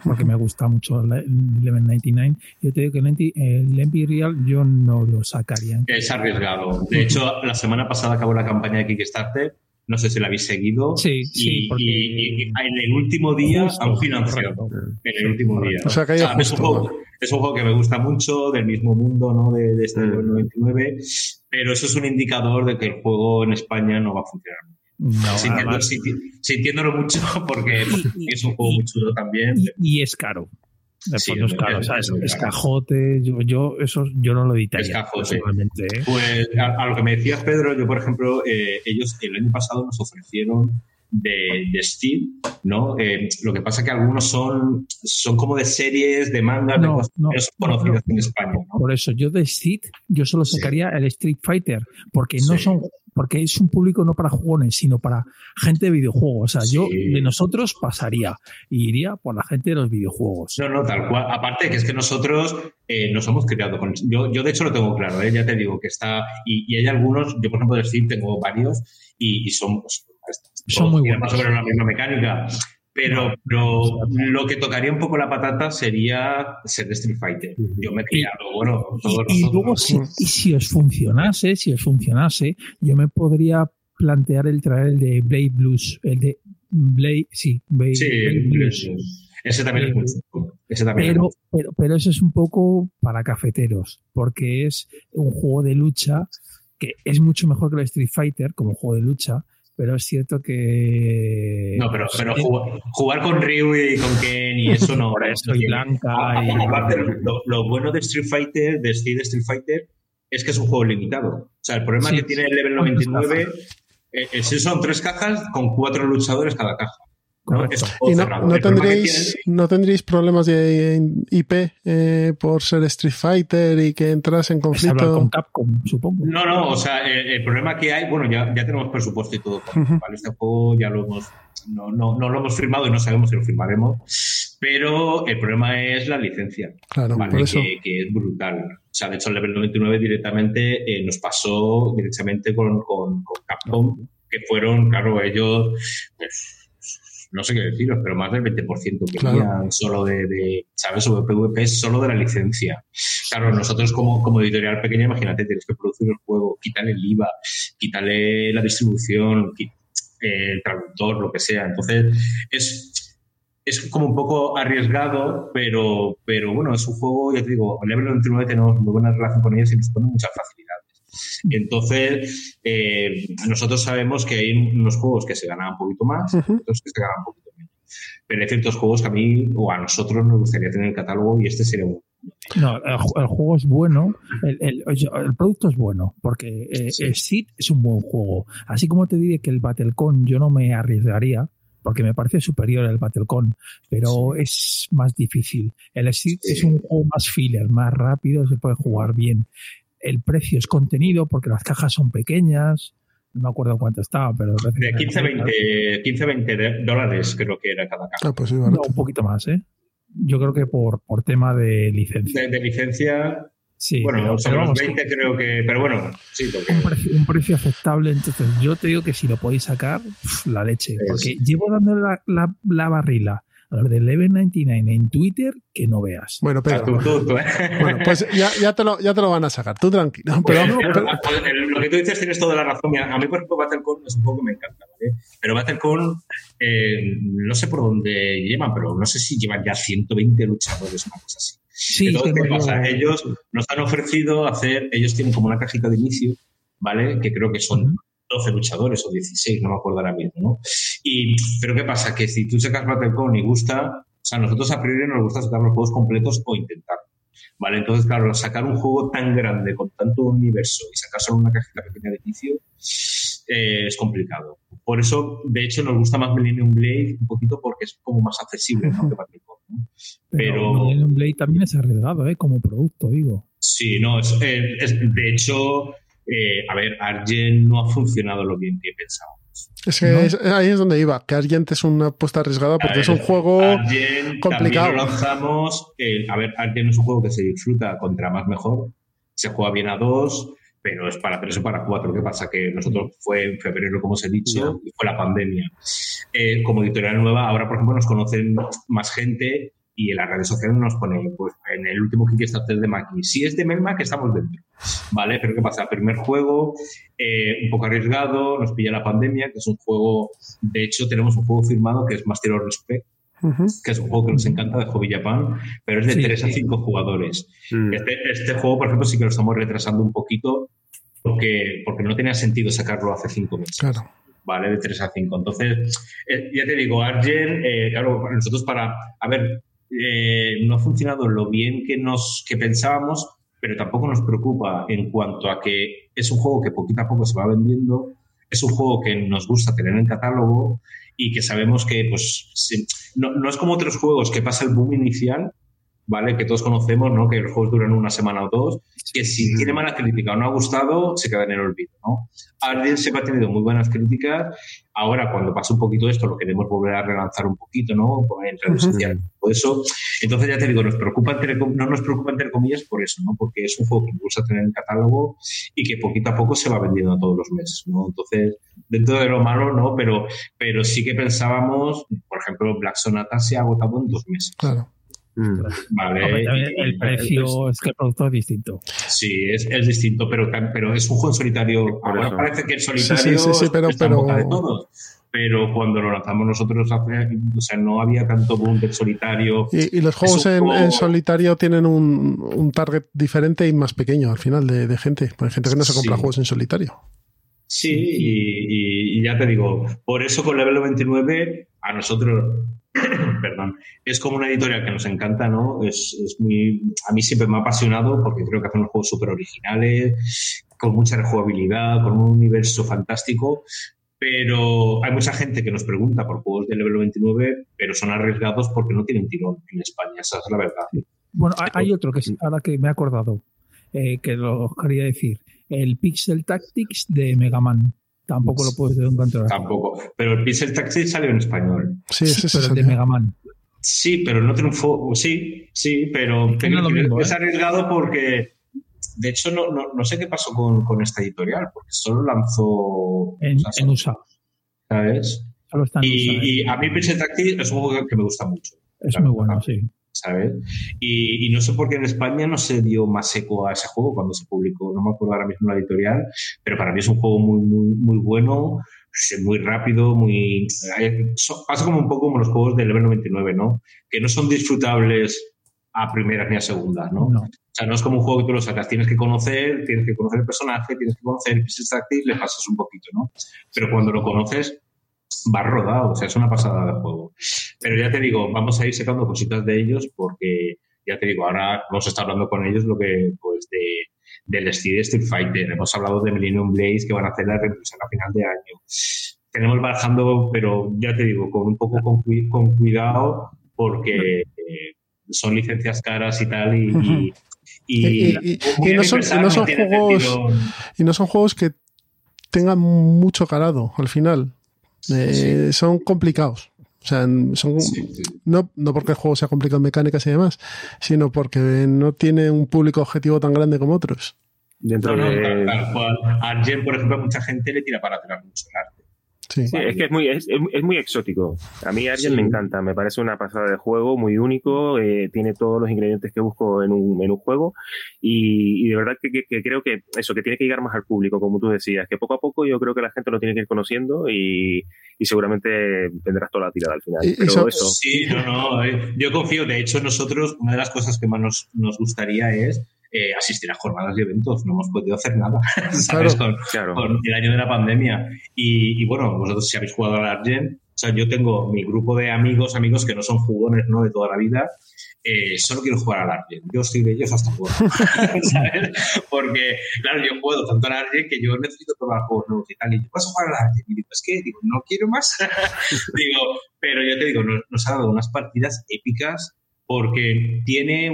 porque me gusta mucho el 1199. Yo te digo que el Imperial yo no lo sacaría. Es arriesgado. De hecho, la semana pasada acabó la campaña de Kickstarter no sé si la habéis seguido. Sí, sí. Y, en el último día han financiado. En el último día. O sea, que hay o es, un juego, es, un juego, que me gusta mucho, del mismo mundo, ¿no? De, de este mm. 99. Pero eso es un indicador de que el juego en España no va a funcionar. No, Sintiendo, además, sintiéndolo mucho (laughs) porque es un juego muy chulo también. y es caro. Sí, es caro, o sea, es, es cajote, yo, yo, eso yo no lo editaría. Es cajote. ¿eh? Pues a, a, lo que me decías, Pedro, yo por ejemplo, eh, ellos el año pasado nos ofrecieron de, de Steam, ¿no? Eh, lo que pasa que algunos son, son como de series, de mangas, no, de cosas no, conocidas no, en España. Por eso, yo de Steam, yo solo sacaría sí. el Street Fighter, porque no sí. son porque es un público no para jugones, sino para gente de videojuegos. O sea, sí. yo de nosotros pasaría y iría por la gente de los videojuegos. No, no, tal cual. Aparte que es que nosotros eh, nos hemos criado con yo, yo de hecho lo tengo claro, ¿eh? ya te digo que está, y, y, hay algunos, yo por ejemplo de Steam tengo varios y, y son, pues, son muy buenos. Más o menos la misma mecánica. Pero, pero lo que tocaría un poco la patata sería ser Street Fighter. Yo me he criado, bueno, todos y, y luego, si, y si os funcionase, si os funcionase, yo me podría plantear el traer el de Blade Blues, el de Blade, sí, Blade, sí, Blade Blues. Ese también es muy ese también pero, es pero, pero eso es un poco para cafeteros, porque es un juego de lucha que es mucho mejor que el Street Fighter como juego de lucha, pero es cierto que. No, pero, pero jugar, jugar, con Ryu y con Ken y eso no. Por eso, y Blanca. Y... Lo, lo, bueno de Street Fighter, de Street, Street Fighter, es que es un juego limitado. O sea, el problema sí, que tiene el level 99 eh, es que son tres cajas con cuatro luchadores cada caja. ¿No? Y no, no tendréis, no tendréis problemas de IP eh, por ser Street Fighter y que entras en conflicto. con Capcom, supongo. No, no, o sea, el, el problema que hay, bueno, ya, ya, tenemos presupuesto y todo. Uh -huh. ¿vale? Este juego ya lo hemos, no, no, no, lo hemos firmado y no sabemos si lo firmaremos, pero el problema es la licencia, claro, ¿vale? por eso. Que, que, es brutal. O sea, de hecho, el level 99 directamente eh, nos pasó directamente con, con, con Capcom, que fueron, claro, ellos. Pues, no sé qué deciros, pero más del 20% que claro. solo de, de, ¿sabes? Sobre PvP solo de la licencia. Claro, nosotros como, como editorial pequeña, imagínate, tienes que producir el juego, quítale el IVA, quítale la distribución, eh, el traductor, lo que sea. Entonces, es, es como un poco arriesgado, pero, pero bueno, es un juego, ya te digo, Level 99 tenemos muy buena relación con ellos y nos pone mucha facilidad. Entonces, eh, nosotros sabemos que hay unos juegos que se ganan un poquito más, uh -huh. otros que se ganan un poquito menos. Pero hay ciertos juegos que a mí o a nosotros nos gustaría tener en el catálogo y este sería uno. No, el, el, juego es bueno, el, el, el, producto es bueno, porque eh, sí. Seed es un buen juego. Así como te diré que el Battlecon yo no me arriesgaría, porque me parece superior al Battlecon, pero sí. es más difícil. El Seed sí. es un juego más filler, más rápido, se puede jugar bien el precio es contenido porque las cajas son pequeñas. No me acuerdo cuánto estaba, pero. De 15, 20, 15, 20 dólares creo que era cada caja. Ah, pues sí, no, un poquito más, ¿eh? Yo creo que por, por tema de licencia. De, de licencia. Sí, bueno, pero, sobre los 20 que... creo que. Pero bueno, sí. Porque... Un, precio, un, precio, aceptable. Entonces, yo te digo que si lo podéis sacar, la leche. Es... Porque llevo dando la, la, la barrila a los de Eleven 99 en Twitter que no veas. Bueno, pero. Tú, tú, tú, ¿eh? Bueno, pues ya, ya, te lo, ya te lo van a sacar. Tú tranquilo. Pero, pero- Lo que tú dices tienes toda la razón. A mí, por ejemplo, Battlecon es un juego que me encanta, ¿vale? Pero Battlecon, eh, no sé por dónde llevan, pero no sé si llevan ya 120 luchadores, una cosa así. Sí, Entonces, ¿qué pasa? Ellos nos han ofrecido hacer, ellos tienen como una cajita de inicio, ¿vale? Que creo que son 12 luchadores o 16, no me acuerdo ahora mismo, ¿no? Y, pero ¿qué pasa? Que si tú sacas Battlecon y gusta, o sea, a nosotros a priori nos gusta sacar los juegos completos o intentar. ¿Vale? Entonces, claro, sacar un juego tan grande con tanto universo y sacar solo una cajita pequeña de inicio eh, es complicado. Por eso, de hecho, nos gusta más Millennium Blade un poquito porque es como más accesible, ¿no? Que Battlecon, ¿no? Pero, pero- Millennium Blade también es arriesgado, ¿eh? Como producto, digo. Sí, no, es, eh, es- de hecho, eh, a ver, Argent no ha funcionado lo bien que pensábamos. es que ¿no? es- ahí es donde iba. Que Argent es una apuesta arriesgada porque A es un juego. Argent complicado. también lo lanzamos. eh, a ver, Argent es un juego que se disfruta contra más mejor. Se juega bien a dos, pero es para tres o para cuatro. ¿Qué pasa? Que nosotros fue en febrero, como os he dicho, y fue la pandemia. Eh, como editorial nueva, ahora, por ejemplo, nos conocen más gente y en las redes sociales nos ponen, pues, en el último Kickstarter de Maki. Si es de Melmac, estamos dentro. ¿Vale? Pero ¿qué pasa? Primer juego, eh, un poco arriesgado, nos pilla la pandemia, que es un juego, de hecho, tenemos un juego firmado que es Master of Respect, que es un juego que nos encanta de Hobby Japan, pero es de Sí, 3 a sí. 5 jugadores. Mm. Este, este juego, por ejemplo, sí que lo estamos retrasando un poquito porque, porque no tenía sentido sacarlo hace 5 meses. Claro. ¿vale? De 3 a 5. Entonces, eh, ya te digo, Argent, eh, claro, nosotros para, a ver, eh, no ha funcionado lo bien que, nos, que pensábamos, pero tampoco nos preocupa en cuanto a que es un juego que poquito a poco se va vendiendo, es un juego que nos gusta tener en catálogo y que sabemos que, pues, no, no es como otros juegos que pasa el boom inicial, ¿vale? Que todos conocemos, ¿no? Que los juegos duran una semana o dos, que si tiene mala crítica o no ha gustado, se queda en el olvido, ¿no? Arden siempre ha tenido muy buenas críticas. Ahora, cuando pasa un poquito esto, lo queremos volver a relanzar un poquito, ¿no? En redes sociales. Por eso, entonces ya te digo, nos preocupa entre, no nos preocupa entre comillas por eso, ¿no? Porque es un juego que nos gusta tener en el catálogo y que poquito a poco se va vendiendo todos los meses, ¿no? Entonces, dentro de lo malo, ¿no? Pero, pero sí que pensábamos, por ejemplo, Black Sonata se ha agotado en dos meses. Claro. Mm. ¿vale? También el precio es que el producto es distinto. Sí, es, es distinto, pero, pero es un juego en solitario. Ahora eso. parece que el solitario Sí, sí, sí, sí, pero- está en boca de todos. Pero cuando lo lanzamos nosotros, hace- o sea, no había tanto boom del solitario. Y, y los juegos en, juego- en solitario tienen un, un target diferente y más pequeño al final de, de gente. Hay gente que no se compra Sí. juegos en solitario. Sí, y, y- y ya te digo, por eso con Level 29 a nosotros, (coughs) perdón, es como una editorial que nos encanta, ¿no? Es, es muy, a mí siempre me ha apasionado porque creo que hacen unos juegos súper originales, con mucha rejugabilidad, con un universo fantástico, pero hay mucha gente que nos pregunta por juegos de Level 29, pero son arriesgados porque no tienen tirón en España, esa es la verdad. Bueno, hay, otro que ahora que me he acordado, eh, que lo quería decir. El Pixel Tactics de Mega Man. Tampoco lo puedes encontrar. Tampoco. Pero el Pixel Taxi salió en español. Sí, Sí, ese pero es el de Mega Man. Sí, pero no triunfó. Sí, sí, pero no es lo mismo, es ¿eh? arriesgado porque, de hecho, no, no, no sé qué pasó con, con esta editorial, porque solo lanzó. En, o sea, en USA. ¿Sabes? Solo está en USA. Y, ¿eh? y a mí Pixel Tactics es un juego que me gusta mucho, es muy bueno, sí. ¿Sabes? Y, y no sé por qué en España no se dio más eco a ese juego cuando se publicó. No me acuerdo ahora mismo la editorial, pero para mí es un juego muy, muy, muy bueno, muy rápido, muy. Pasa como un poco como los juegos de Level 99, ¿no? Que no son disfrutables a primeras ni a segundas, ¿no? No. O sea, no es como un juego que tú lo sacas, tienes que conocer, tienes que conocer el personaje, tienes que conocer el Tactics, le pasas un poquito, ¿no? Pero cuando lo conoces, va rodado, o sea, es una pasada de juego. Pero ya te digo, vamos a ir sacando cositas de ellos porque, ya te digo, ahora vamos a estar hablando con ellos lo que, pues, de, del estilo Street Fighter. Hemos hablado de Millennium Blaze que van a hacer la reimpresión a final de año. Tenemos bajando, pero ya te digo, con un poco con, cui- con cuidado porque eh, son licencias caras y tal y... y Y, y- y- y no son, no son juegos y no son juegos que tengan mucho calado al final. Eh, Son complicados. O sea, son, Sí, sí. no, no porque el juego sea complicado en mecánicas y demás, sino porque no tiene un público objetivo tan grande como otros. Dentro No, no, de. tal, tal cual. A Argent, por ejemplo, a mucha gente le tira para atrás mucho el arte. Sí, es que es muy, es, es muy exótico. A mí Argent me encanta, me parece una pasada de juego, muy único, eh, tiene todos los ingredientes que busco en un, en un juego y, y de verdad que, que, creo que eso, que tiene que llegar más al público, como tú decías, que poco a poco yo creo que la gente lo tiene que ir conociendo y, y seguramente vendrás toda la tirada al final. Pero eso, Sí, no, no, eh, yo confío, de hecho nosotros, una de las cosas que más nos, nos gustaría es eh, asistir a jornadas y eventos. No hemos podido hacer nada, (laughs) ¿sabes? con, el año de la pandemia. Y, bueno, vosotros si habéis jugado al Argent, o sea, yo tengo mi grupo de amigos, amigos que no son jugones, ¿no? De toda la vida. Eh, solo quiero jugar al Argent. Yo estoy de ellos hasta jugar, (laughs) ¿sabes? Porque, claro, yo juego tanto al Argent que yo necesito probar juegos nuevos y tal. Y yo paso a jugar al Argent. Y digo, es que, digo, no quiero más. (laughs) digo, pero yo te digo, nos, nos ha dado unas partidas épicas porque tiene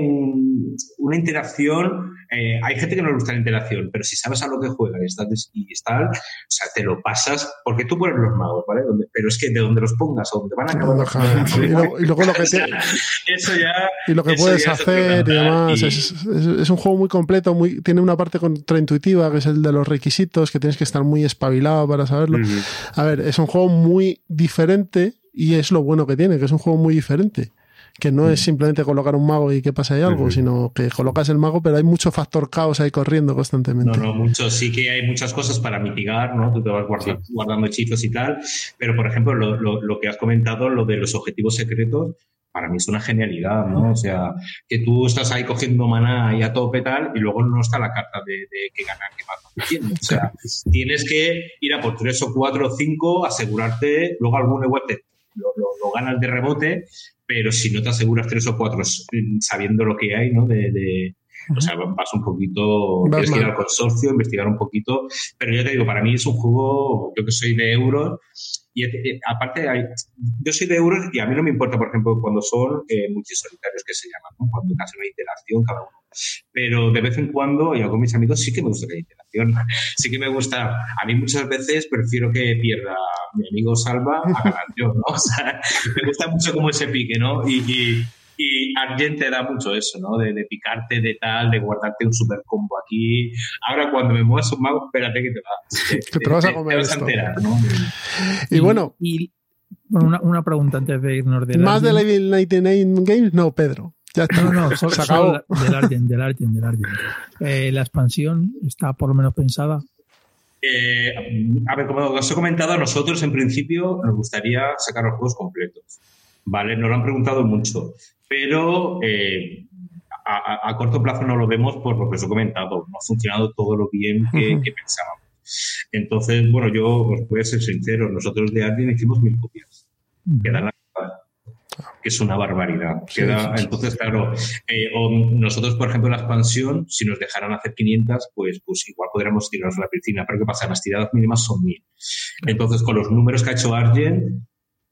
una interacción. Eh, hay gente que no le gusta la interacción, pero si sabes a lo que juega y estás y tal, o sea, te lo pasas, porque tú pones los magos, ¿vale? pero es que de donde los pongas o donde van a acabar. y, luego, lo que (laughs) eso ya, y lo que puedes hacer y demás. Es, un juego muy completo, muy, tiene una parte contraintuitiva que es el de los requisitos, que tienes que estar muy espabilado para saberlo. A ver, es un juego muy diferente y es lo bueno que tiene, que es un juego muy diferente que no es simplemente colocar un mago y que pasa ahí algo, sino que colocas el mago, pero hay mucho factor caos ahí corriendo constantemente. No, no, mucho, sí que hay muchas cosas para mitigar, ¿no? Tú te vas guardando, hechizos y tal, pero por ejemplo, lo, lo, que has comentado, lo de los objetivos secretos, para mí es una genialidad, ¿no? O sea, que tú estás ahí cogiendo maná y a tope tal, y luego no está la carta de, de que ganar, que más. O sea, tienes que ir a por tres o cuatro o cinco, asegurarte, luego algún web lo, lo, ganas de rebote, pero si no te aseguras tres o cuatro sabiendo lo que hay, ¿no? De, o sea, vas un poquito, tienes que ir al consorcio, investigar un poquito, pero ya te digo, para mí es un juego, yo que soy de euros, y eh, aparte hay, yo soy de euros y a mí no me importa, por ejemplo, cuando son eh, multisolitarios que se llaman, ¿no? cuando hacen una interacción cada uno pero de vez en cuando, y con mis amigos, sí que me gusta la interacción. (laughs) Sí que me gusta. A mí muchas veces prefiero que pierda mi amigo Salva a ganar yo, ¿no? (laughs) O sea, me gusta mucho como ese pique, ¿no? Y, y, y Argent te da mucho eso, ¿no? De, picarte, de tal, de guardarte un super combo aquí. Ahora, cuando me muevas (laughs) un mago, espérate que te vas. Que te, vas a comer. Te vas a enterar, ¿no? Y, bueno. Y, bueno, una, una, pregunta antes de irnos de. ¿Más de Level 99 Games? No, Pedro. No, no, solo, del Argent, del Argent, del Argent. Eh, la expansión está por lo menos pensada. Eh, a ver, como os he comentado, nosotros en principio nos gustaría sacar los juegos completos. ¿Vale? Nos lo han preguntado mucho, pero eh, a, corto plazo no lo vemos por lo que os he comentado. No ha funcionado todo lo bien que, pensábamos. Entonces, bueno, yo os voy a ser sincero, nosotros de Argent hicimos mil copias. Quedan que es una barbaridad. entonces, claro, eh, nosotros, por ejemplo, la expansión, si nos dejaran hacer 500, pues, pues igual podríamos tirarnos a la piscina, pero ¿qué pasa? Las tiradas mínimas son 1000. Entonces, con los números que ha hecho Argent,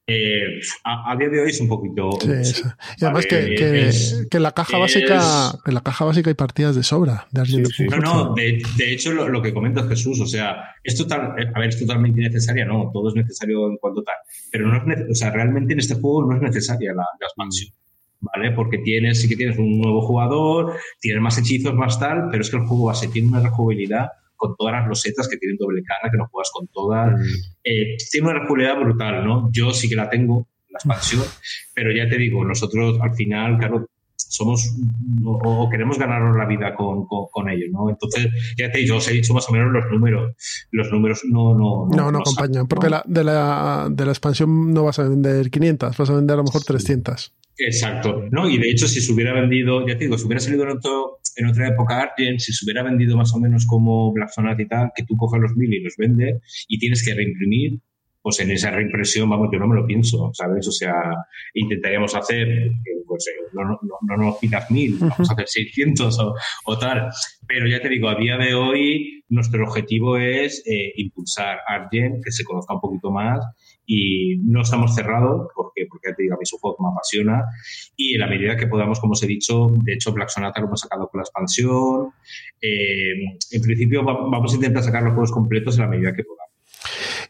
eh, a, día de hoy es un poquito. Sí, y además que, que, que, la caja básica, en la caja básica hay partidas de sobra de No, no, de, de hecho lo, lo, que comenta Jesús, o sea, es total, a ver, es totalmente innecesaria, no, todo es necesario en cuanto tal, pero no es, o sea, realmente en este juego no es necesaria la, la expansión. ¿Vale? Porque tienes, sí que tienes un nuevo jugador, tienes más hechizos, más tal, pero es que el juego base tiene una rejugabilidad con todas las losetas que tienen doble cara, que no juegas con todas. Mm. Eh, tiene una rejugabilidad brutal, ¿no? Yo sí que la tengo, la expansión, (laughs) pero ya te digo, nosotros al final, claro, somos o, queremos ganarnos la vida con, con, ellos, ¿no? Entonces, ya te digo, os he dicho más o menos los números. Los números no... No, no, no, acompañan, porque la, de, la, de la expansión no vas a vender 500, vas a vender a lo mejor 300. Exacto, ¿no? Y de hecho, si se hubiera vendido, ya te digo, si hubiera salido en, otro, en otra época Argent, si se hubiera vendido más o menos como Black Sonat y tal, que tú coges los mil y los vendes y tienes que reimprimir, pues en esa reimpresión, vamos, yo no me lo pienso, ¿sabes? O sea, intentaríamos hacer, pues eh, no, no, no, nos pidas mil, (laughs) vamos a hacer 600 o, o, tal. Pero ya te digo, a día de hoy nuestro objetivo es eh, impulsar Argent, que se conozca un poquito más y no estamos cerrados porque, porque te digo, a mí es un juego que me apasiona y en la medida que podamos, como os he dicho, de hecho Black Sonata lo hemos sacado con la expansión. Eh, en principio vamos a intentar sacar los juegos completos en la medida que podamos.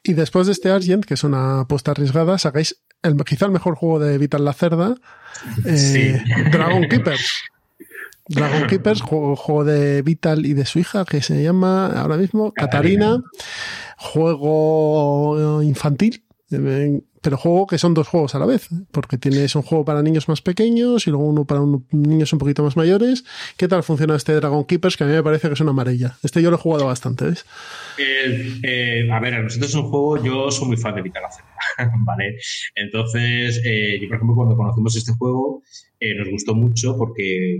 Y después de este Argent, que es una apuesta arriesgada, sacáis el, quizá el mejor juego de Vital la Cerda, eh, Dragon Keepers. Dragon (laughs) Keepers, juego, juego, de Vital y de su hija, que se llama ahora mismo Catarina. Juego infantil, pero juego que son dos juegos a la vez, porque tienes un juego para niños más pequeños y luego uno para niños un poquito más mayores. ¿Qué tal funciona este Dragon Keepers? Que a mí me parece que es una amarilla. Este yo lo he jugado bastante, ¿ves? Eh, a ver, a nosotros es un juego, yo soy muy fan de Vital (laughs) ¿vale? Entonces, eh, yo por ejemplo cuando conocimos este juego, nos gustó mucho porque,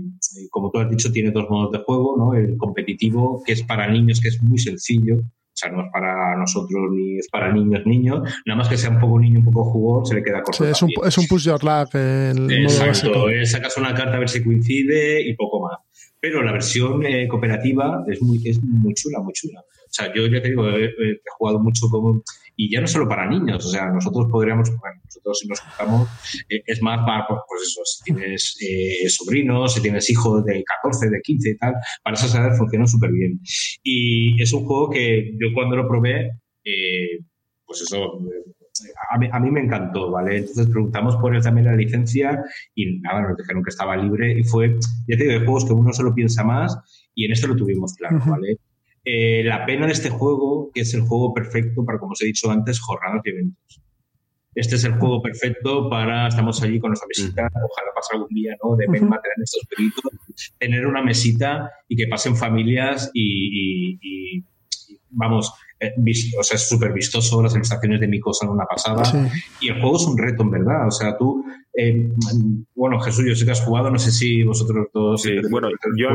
como tú has dicho, tiene dos modos de juego, ¿no? El competitivo, que es para niños, que es muy sencillo, o sea, no es para nosotros ni es para niños, niños. Nada más que sea un poco niño, un poco jugador, se le queda corto. Sí, es, un, es, un, push your luck. Exacto, sacas una carta a ver si coincide y poco más. Pero la versión eh, cooperativa es muy, es muy chula, muy chula. O sea, yo ya te digo, he, jugado mucho con y ya no solo para niños, o sea, nosotros podríamos, bueno, nosotros si nos juntamos, eh, es más para, pues, pues eso, si tienes eh, sobrinos, si tienes hijos de 14, de 15 y tal, para esas edades funciona súper bien. Y es un juego que yo cuando lo probé, eh, pues eso, a mí, a mí, me encantó, ¿vale? Entonces preguntamos por él también la licencia y nada, nos dijeron que estaba libre y fue, ya te digo, de juegos que uno solo piensa más y en esto lo tuvimos claro, ¿vale? Eh, la pena de este juego, que es el juego perfecto para, como os he dicho antes, jornadas y eventos. Este es el juego perfecto para, estamos allí con nuestra mesita, ojalá pase algún día, ¿no? De uh tener estos peritos, tener una mesita y que pasen familias y vamos, eh, o sea, es súper vistoso, las ilustraciones de Miko son una pasada. Y el juego es un reto, en verdad. O sea, tú, eh, bueno, Jesús, yo sé que has jugado, no sé si vosotros todos. Sí, bueno, yo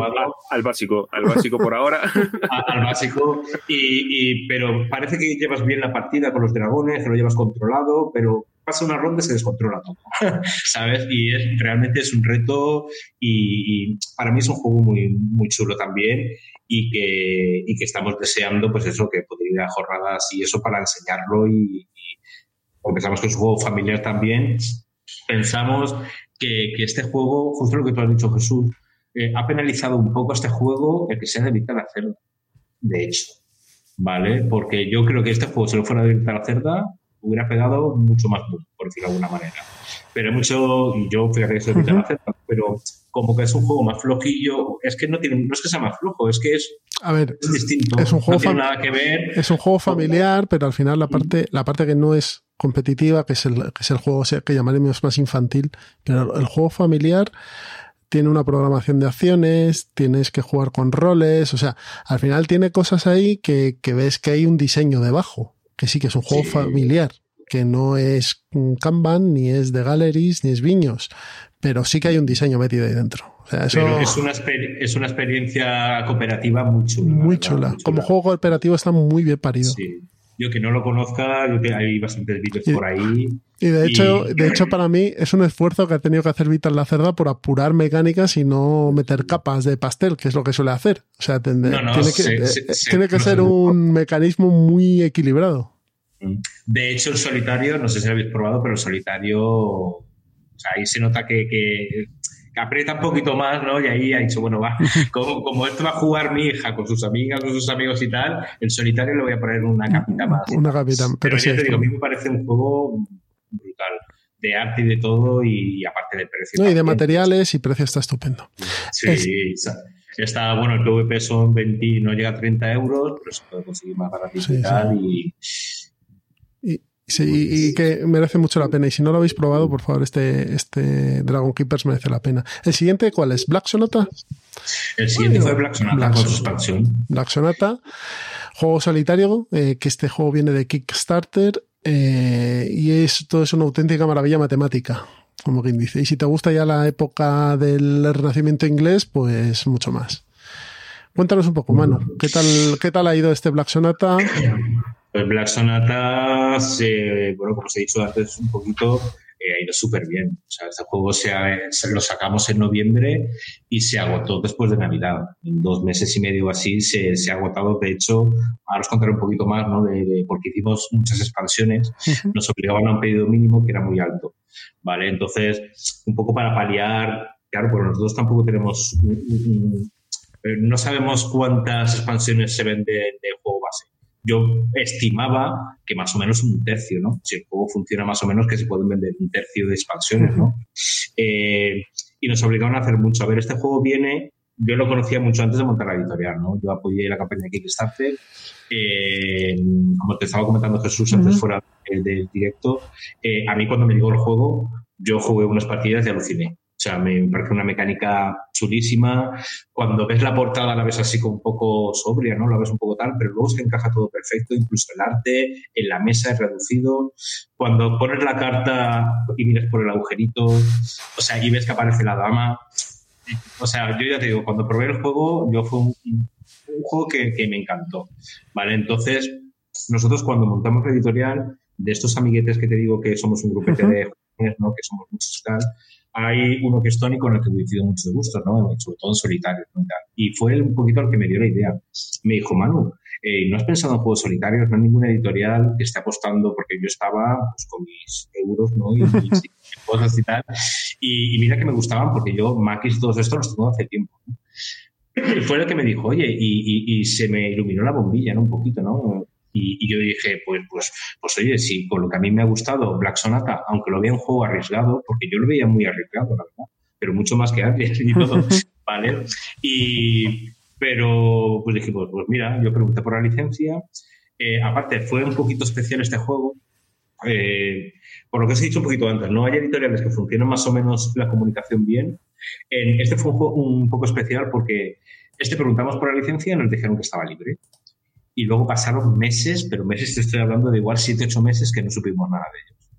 al, básico, al básico por ahora. (laughs) al, básico, y, pero parece que llevas bien la partida con los dragones, que lo llevas controlado, pero pasa una ronda y se descontrola todo, (laughs) ¿sabes? Y es, realmente es un reto y, y, para mí es un juego muy, muy chulo también y que, y que estamos deseando, pues eso, que podría ir a jornadas y eso para enseñarlo y, y que es un juego familiar también, pensamos que, que, este juego, justo lo que tú has dicho Jesús, eh, ha penalizado un poco este juego el que sea de Víctor la Cerda, de hecho, ¿vale? Porque yo creo que este juego, si lo fuera de Víctor la Cerda, hubiera pegado mucho más por decirlo de alguna manera. Pero mucho, y yo fíjate que soy la Cerda, pero como que es un juego más flojillo. Es que no tiene, no es que sea más flojo, es que es, a ver, es distinto. Es un juego no tiene nada que ver. Es un juego familiar, pero al final la parte, la parte que no es competitiva, que es el, que es el juego que llamaremos más infantil, pero el juego familiar tiene una programación de acciones, tienes que jugar con roles, o sea, al final tiene cosas ahí que, que ves que hay un diseño debajo, que sí que es un juego sí. familiar, que no es Kanban, ni es de Galleries, ni es Viños, pero sí que hay un diseño metido ahí dentro. O sea, eso... Pero es una, es una experiencia cooperativa muy chula. Muy chula. muy chula. Como juego cooperativo está muy bien parido. Sí. Yo que no lo conozca, yo que hay bastantes vídeos por ahí. Y de hecho, y... de hecho, para mí es un esfuerzo que ha tenido que hacer Vital la Cerda por apurar mecánicas y no meter capas de pastel, que es lo que suele hacer. O sea, tiene, no, no, tiene que, se, se, se, tiene que ser un mecanismo muy equilibrado. De hecho, el solitario, no sé si lo habéis probado, pero el solitario, o sea, ahí se nota que, que, que, aprieta un poquito más, ¿no? Y ahí ha dicho, bueno, va, (laughs) como, como, esto va a jugar mi hija con sus amigas, con sus amigos y tal, el solitario le voy a poner una capita más. Una capita, pero, pero sí. te digo, a mí me parece un juego brutal de arte y de todo y, aparte de precio. No, y de materiales y precio está estupendo. Sí, es... está, bueno, el PVP son 20, no llega a 30 euros, pero se puede conseguir más baratito sí, y tal. Sí. Y, sí, y, y, que merece mucho la pena. Y si no lo habéis probado, por favor, este, este Dragon Keepers merece la pena. ¿El siguiente cuál es? ¿Black Sonata? El siguiente fue Black Sonata Black con su expansión. Black Sonata, juego solitario, eh, que este juego viene de Kickstarter eh, y esto es una auténtica maravilla matemática, como quien dice. Y si te gusta ya la época del Renacimiento inglés, pues mucho más. Cuéntanos un poco, Manu, ¿qué tal, qué tal ha ido este Black Sonata? Pues Black Sonata, se, bueno, como os he dicho antes, un poquito eh, ha ido súper bien. O sea, este juego se, se, lo sacamos en noviembre y se agotó después de Navidad. En dos meses y medio así se, se ha agotado. De hecho, ahora os contaré un poquito más, ¿no? De, de, porque hicimos muchas expansiones, nos obligaban a un pedido mínimo que era muy alto. ¿Vale? Entonces, un poco para paliar, claro, pues nosotros tampoco tenemos. Un, no sabemos cuántas expansiones se venden de juego base yo estimaba que más o menos un tercio, ¿no? Si el juego funciona más o menos, que se pueden vender un tercio de expansiones, ¿no? Eh, y nos obligaron a hacer mucho. A ver, este juego viene yo lo conocía mucho antes de montar la editorial, ¿no? Yo apoyé la campaña de Kickstarter. Eh, como te estaba comentando Jesús antes fuera del directo, eh, a mí cuando me llegó el juego, yo jugué unas partidas y aluciné. O sea, me parece una mecánica chulísima. Cuando ves la portada la ves así como un poco sobria, ¿no? La ves un poco tal, pero luego se encaja todo perfecto, incluso el arte, en la mesa es reducido. Cuando pones la carta y miras por el agujerito, o sea, y ves que aparece la dama. O sea, yo ya te digo, cuando probé el juego, yo fue un, juego que, me encantó. ¿Vale? Entonces, nosotros cuando montamos la editorial, de estos amiguetes que te digo que somos un grupete de jóvenes, ¿no? Que somos muchos tal, hay uno que es Tony con el que coincido mucho de gusto, ¿no? sobre todo en solitario. Y fue un poquito el que me dio la idea. Me dijo, Manu, eh, ¿no has pensado en juegos solitarios? No hay ninguna editorial que esté apostando, porque yo estaba pues, con mis euros, ¿no? Y, (laughs) cosas y tal. Y, mira que me gustaban, porque yo Maquis y todos estos los tengo hace tiempo. Y (clears throat) fue el que me dijo, oye, y, y, se me iluminó la bombilla, ¿no? Un poquito, ¿no? Y, yo dije, pues, pues, pues oye, si con lo que a mí me ha gustado Black Sonata, aunque lo vea un juego arriesgado, porque yo lo veía muy arriesgado, la verdad, pero mucho más que antes y todo, (laughs) ¿vale? Y, pero pues dijimos, pues mira, yo pregunté por la licencia. Eh, aparte, fue un poquito especial este juego. Eh, por lo que os he dicho un poquito antes, no hay editoriales que funcionen más o menos la comunicación bien. En, este fue un juego un poco especial porque este preguntamos por la licencia y nos dijeron que estaba libre y luego pasaron meses, pero meses te estoy hablando de igual 7, 8 meses que no supimos nada de ellos.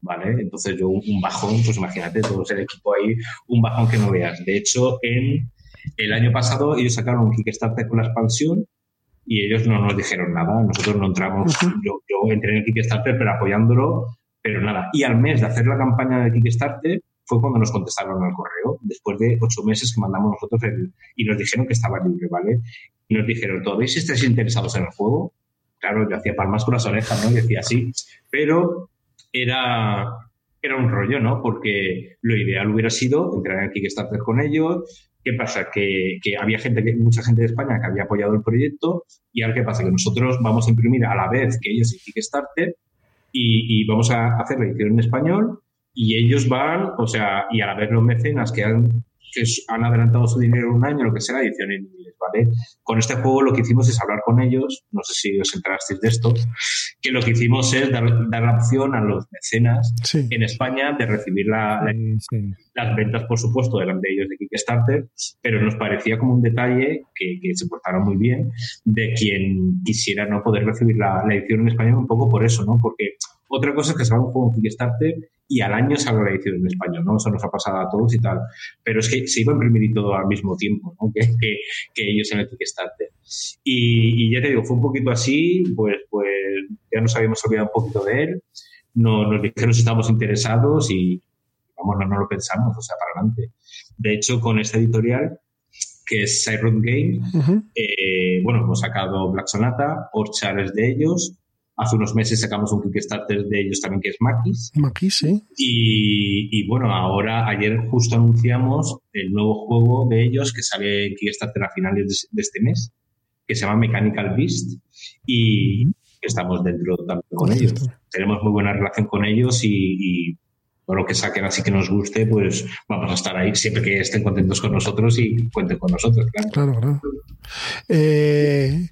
¿Vale? Entonces yo un bajón, pues imagínate, todo el equipo ahí, un bajón que no veas. De hecho, en el año pasado ellos sacaron un Kickstarter con la expansión y ellos no nos dijeron nada. Nosotros no entramos, yo, yo entré en el Kickstarter, pero apoyándolo, pero nada. Y al mes de hacer la campaña de Kickstarter, fue cuando nos contestaron al correo, después de ocho meses que mandamos nosotros el, y nos dijeron que estaba libre, ¿vale? Y nos dijeron, ¿todavía si estáis interesados en el juego? Claro, yo hacía palmas con las orejas, ¿no? Y decía sí, pero era, era un rollo, ¿no? Porque lo ideal hubiera sido entrar en Kickstarter con ellos. ¿Qué pasa? Que, que había gente, mucha gente de España que había apoyado el proyecto y ahora qué pasa? Que nosotros vamos a imprimir a la vez que ellos en Kickstarter y, vamos a hacer la edición en español y ellos van, o sea, y a la vez los mecenas que han, que han adelantado su dinero un año, lo que sea, edición en ¿vale? Con este juego lo que hicimos es hablar con ellos, no sé si os enterasteis de esto, que lo que hicimos es dar, dar la opción a los mecenas en España de recibir la, las ventas, por supuesto, delante de ellos de Kickstarter, pero nos parecía como un detalle que, que se portaron muy bien de quien quisiera no poder recibir la, la edición en español un poco por eso, ¿no? Porque otra cosa es que salga un juego en Kickstarter y al año salga la edición en español, ¿no? Eso nos ha pasado a todos y tal. Pero es que se iba a imprimir todo al mismo tiempo, ¿no? (laughs) Que, que, ellos en el Kickstarter. Y, y, ya te digo, fue un poquito así, pues, pues ya nos habíamos olvidado un poquito de él. No, nos dijeron si estábamos interesados y, vamos, no, no lo pensamos, o sea, para adelante. De hecho, con esta editorial, que es Siren Game, eh, bueno, hemos sacado Black Sonata, Orchard es de ellos, Hace unos meses sacamos un Kickstarter de ellos también que es Maquis. Maquis, sí. Y, bueno, ahora, ayer justo anunciamos el nuevo juego de ellos que sale en Kickstarter a finales de, este mes, que se llama Mechanical Beast. Y estamos dentro también con ellos. Tenemos muy buena relación con ellos y, todo lo que saquen así que nos guste, pues vamos a estar ahí siempre que estén contentos con nosotros y cuenten con nosotros, claro. Claro, claro. Eh,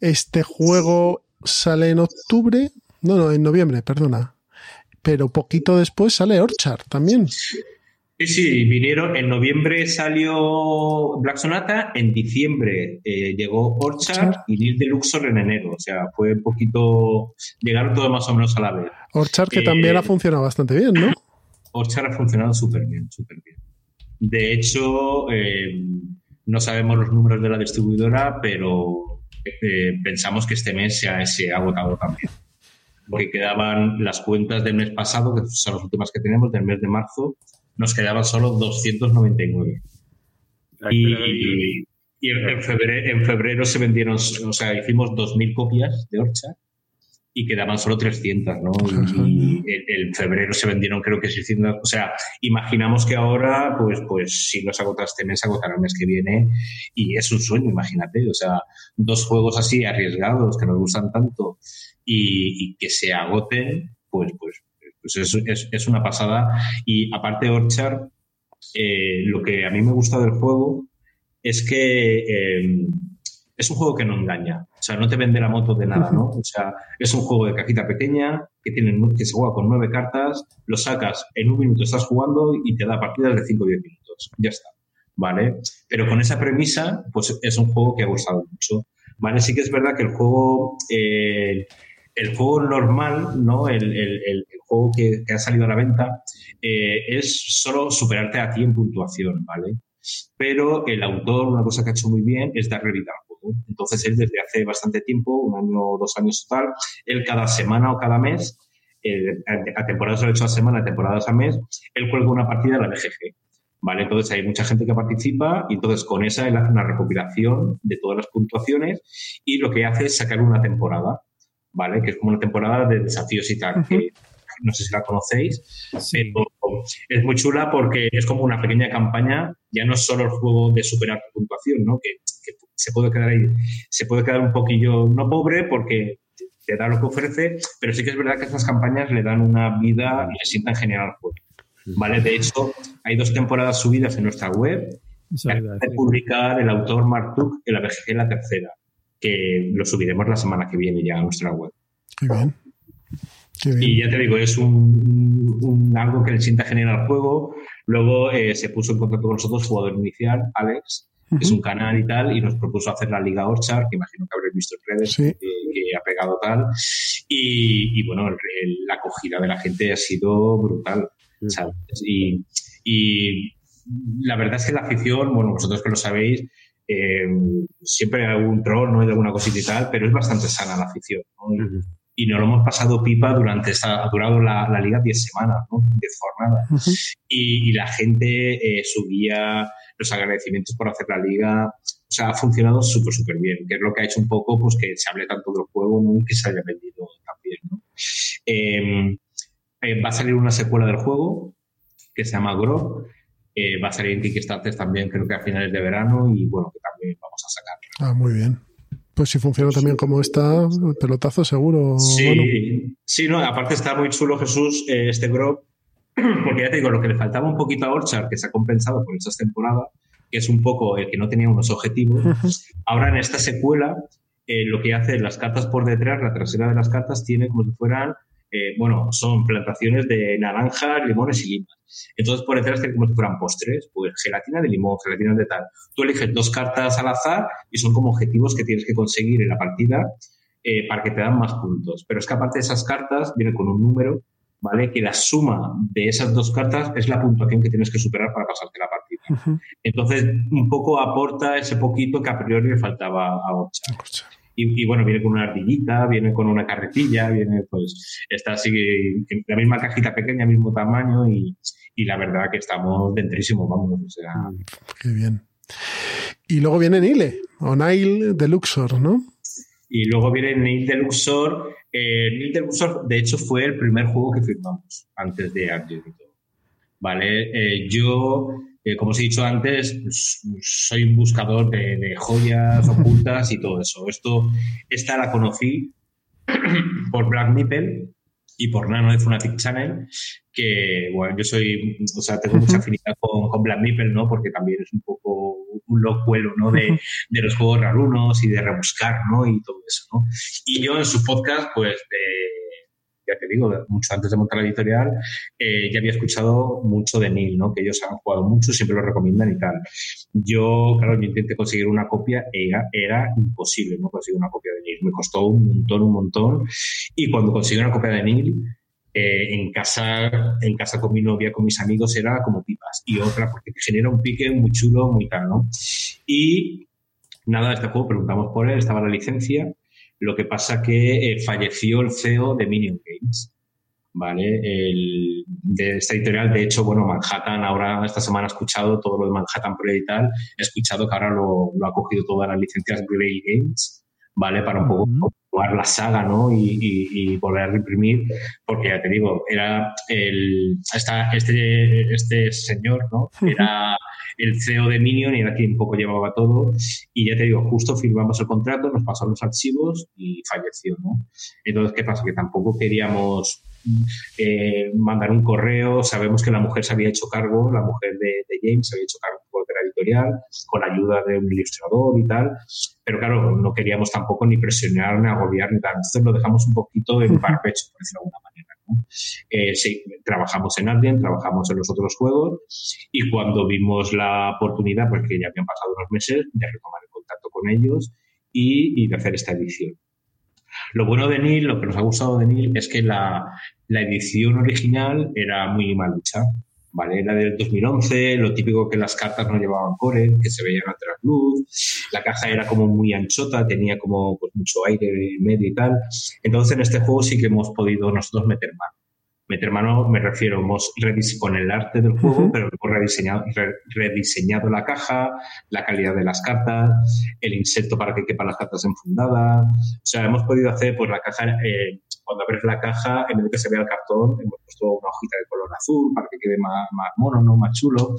este juego sale en octubre, no, no, en noviembre, perdona. Pero poquito después sale Orchard también. Sí, sí, vinieron. En noviembre salió Black Sonata, en diciembre eh, llegó Orchard, y Neil de Luxor en enero. O sea, fue un poquito. Llegaron todos más o menos a la vez. Orchard que también ha eh, funcionado bastante bien, ¿no? Orchard ha funcionado súper bien, súper bien. De hecho, eh, no sabemos los números de la distribuidora, pero eh, pensamos que este mes se ha, se ha agotado también. Porque quedaban las cuentas del mes pasado, que son las últimas que tenemos, del mes de marzo, nos quedaban solo 299. Y, y en, febrero, en febrero se vendieron, o sea, hicimos 2.000 copias de Orcha y quedaban solo 300, ¿no? Y, en, febrero se vendieron creo que 600, o sea, imaginamos que ahora, pues, pues si no se agota este mes, se agotará el mes que viene y es un sueño, imagínate, o sea, dos juegos así arriesgados que nos gustan tanto y, que se agoten, pues, pues, pues es, es, una pasada y aparte Orchard, eh, lo que a mí me gusta del juego es que eh, es un juego que no engaña. O sea, no te vende la moto de nada, ¿no? O sea, es un juego de cajita pequeña que, tiene, que se juega con nueve cartas, lo sacas, en un minuto estás jugando y te da partidas de 5 o 10 minutos. Ya está. ¿Vale? Pero con esa premisa, pues es un juego que ha gustado mucho. ¿Vale? Sí que es verdad que el juego, eh, el juego normal, ¿no? El, el, juego que, ha salido a la venta, eh, es solo superarte a ti en puntuación, ¿vale? Pero el autor, una cosa que ha hecho muy bien es darle vida al Entonces él desde hace bastante tiempo, un año o dos años total, él cada semana o cada mes, eh, a temporadas lo ha hecho a semana, a temporadas a mes, él cuelga una partida de la BGG. ¿Vale? Entonces hay mucha gente que participa y entonces con esa él hace una recopilación de todas las puntuaciones y lo que hace es sacar una temporada, ¿vale? Que es como una temporada de desafíos y tal, que no sé si la conocéis, pero es muy chula porque es como una pequeña campaña, ya no es solo el juego de superar tu puntuación, ¿no? Que, se puede quedar ahí, se puede quedar un poquillo, no pobre porque te da lo que ofrece, pero sí que es verdad que estas campañas le dan una vida y le sientan genial al juego. ¿vale? De hecho, hay dos temporadas subidas en nuestra web. De publicar el autor Mark Tuck en la BGG la tercera, que lo subiremos la semana que viene ya a nuestra web. Qué bien. Y ya te digo, es un, algo que le sienta genial al juego. Luego eh, se puso en contacto con nosotros, jugador inicial, Alex, que es un canal y tal, y nos propuso hacer la Liga Orchard, que imagino que habréis visto en redes, que, ha pegado tal. Y, bueno, la acogida de la gente ha sido brutal. Y, la verdad es que la afición, bueno, vosotros que lo sabéis, eh, siempre hay algún troll, ¿no? Hay alguna cosita y tal, pero es bastante sana la afición, Y nos lo hemos pasado pipa durante esta, ha durado la, liga 10 semanas, ¿no? 10 jornadas. y, la gente eh, subía los agradecimientos por hacer la liga. O sea, ha funcionado súper, súper bien, que es lo que ha hecho un poco pues que se hable tanto del juego y que se haya vendido también, ¿no? Eh, eh, va a salir una secuela del juego que se llama Grow. Eh, va a salir en Kickstarter también, creo que a finales de verano, y bueno, que también vamos a sacar. Ah, muy bien. Pues si funciona también como está, pelotazo seguro. Sí, sí, no, aparte está muy chulo Jesús, eh, este Grow, (clears throat) porque ya te digo, lo que le faltaba un poquito a Orchard, que se ha compensado por estas temporadas, que es un poco el que no tenía unos objetivos, ahora en esta secuela, lo que hace las cartas por detrás, la trasera de las cartas, tiene como si fueran eh, bueno, son plantaciones de naranjas, limones y limas. Entonces, por detrás como si fueran postres, pues gelatina de limón, gelatina de tal. Tú eliges dos cartas al azar y son como objetivos que tienes que conseguir en la partida eh, para que te dan más puntos. Pero es que aparte de esas cartas, viene con un número, ¿vale? Que la suma de esas dos cartas es la puntuación que tienes que superar para pasarte la partida. Entonces, un poco aporta ese poquito que a priori le faltaba a Ocha. Y, bueno, viene con una ardillita, viene con una carretilla, viene pues, está así, en la misma cajita pequeña, mismo tamaño y, la verdad que estamos dentrísimos, vamos, o sea. Qué bien. Y luego viene Nile, o Nile de Luxor, ¿no? Y luego viene Nile de Luxor. Eh, Nile de Luxor, de hecho, fue el primer juego que firmamos antes de Argentina. ¿Vale? Eh, yo eh, como os he dicho antes, pues, soy un buscador de, joyas ocultas y todo eso. Esto, esta la conocí (clears throat) por Black Nipple y por Nano de Funatic Channel, que, bueno, yo soy, o sea, tengo mucha afinidad con, Black Nipple, ¿no? Porque también es un poco un locuelo, ¿no? De, de los juegos rarunos y de rebuscar, ¿no? Y todo eso, ¿no? Y yo en su podcast, pues, de ya te digo, mucho antes de montar la editorial, eh, ya había escuchado mucho de Neil, ¿no? que ellos han jugado mucho, siempre lo recomiendan y tal. Yo, claro, yo intenté conseguir una copia, era, era imposible no conseguir una copia de Neil. Me costó un montón, un montón. Y cuando conseguí una copia de Neil, eh, en casa en casa con mi novia, con mis amigos, era como pipas. Y otra, porque genera un pique muy chulo, muy tal, ¿no? Y nada, este juego preguntamos por él, estaba la licencia lo que pasa que eh, falleció el CEO de Minion Games, ¿vale? El, de esta editorial, de hecho, bueno, Manhattan ahora esta semana he escuchado todo lo de Manhattan Pro y tal, he escuchado que ahora lo, ha cogido todas las licencias Grey Games, ¿vale? Para un poco continuar la saga, ¿no? Y, volver a reprimir, porque ya te digo, era el, esta, este, este señor, ¿no? Era el CEO de Minion y era quien un poco llevaba todo. Y ya te digo, justo firmamos el contrato, nos pasaron los archivos y falleció, ¿no? Entonces, ¿qué pasa? Que tampoco queríamos eh, mandar un correo. Sabemos que la mujer se había hecho cargo, la mujer de, James se había hecho cargo de editorial, con ayuda de un ilustrador y tal, pero claro, no queríamos tampoco ni presionar, ni agobiar, ni tal. Entonces lo dejamos un poquito en (laughs) barbecho, por decirlo de alguna manera. Eh, sí, trabajamos en Alien, trabajamos en los otros juegos y cuando vimos la oportunidad, porque ya habían pasado unos meses, de retomar el contacto con ellos y, de hacer esta edición. Lo bueno de Neil, lo que nos ha gustado de Neil, es que la, edición original era muy mal hecha. ¿Vale? Era del 2011, lo típico que las cartas no llevaban core, que se veían a luz, la caja era como muy anchota, tenía como pues, mucho aire en medio y tal. Entonces en este juego sí que hemos podido nosotros meter mano. Meter mano me refiero, hemos con el arte del juego, pero hemos rediseñado, rediseñado la caja, la calidad de las cartas, el insecto para que quepan las cartas enfundadas. O sea, hemos podido hacer pues la caja, eh, cuando abres la caja, en vez de que se vea el cartón, hemos puesto una hojita de color azul para que quede más, más mono, ¿no? más chulo.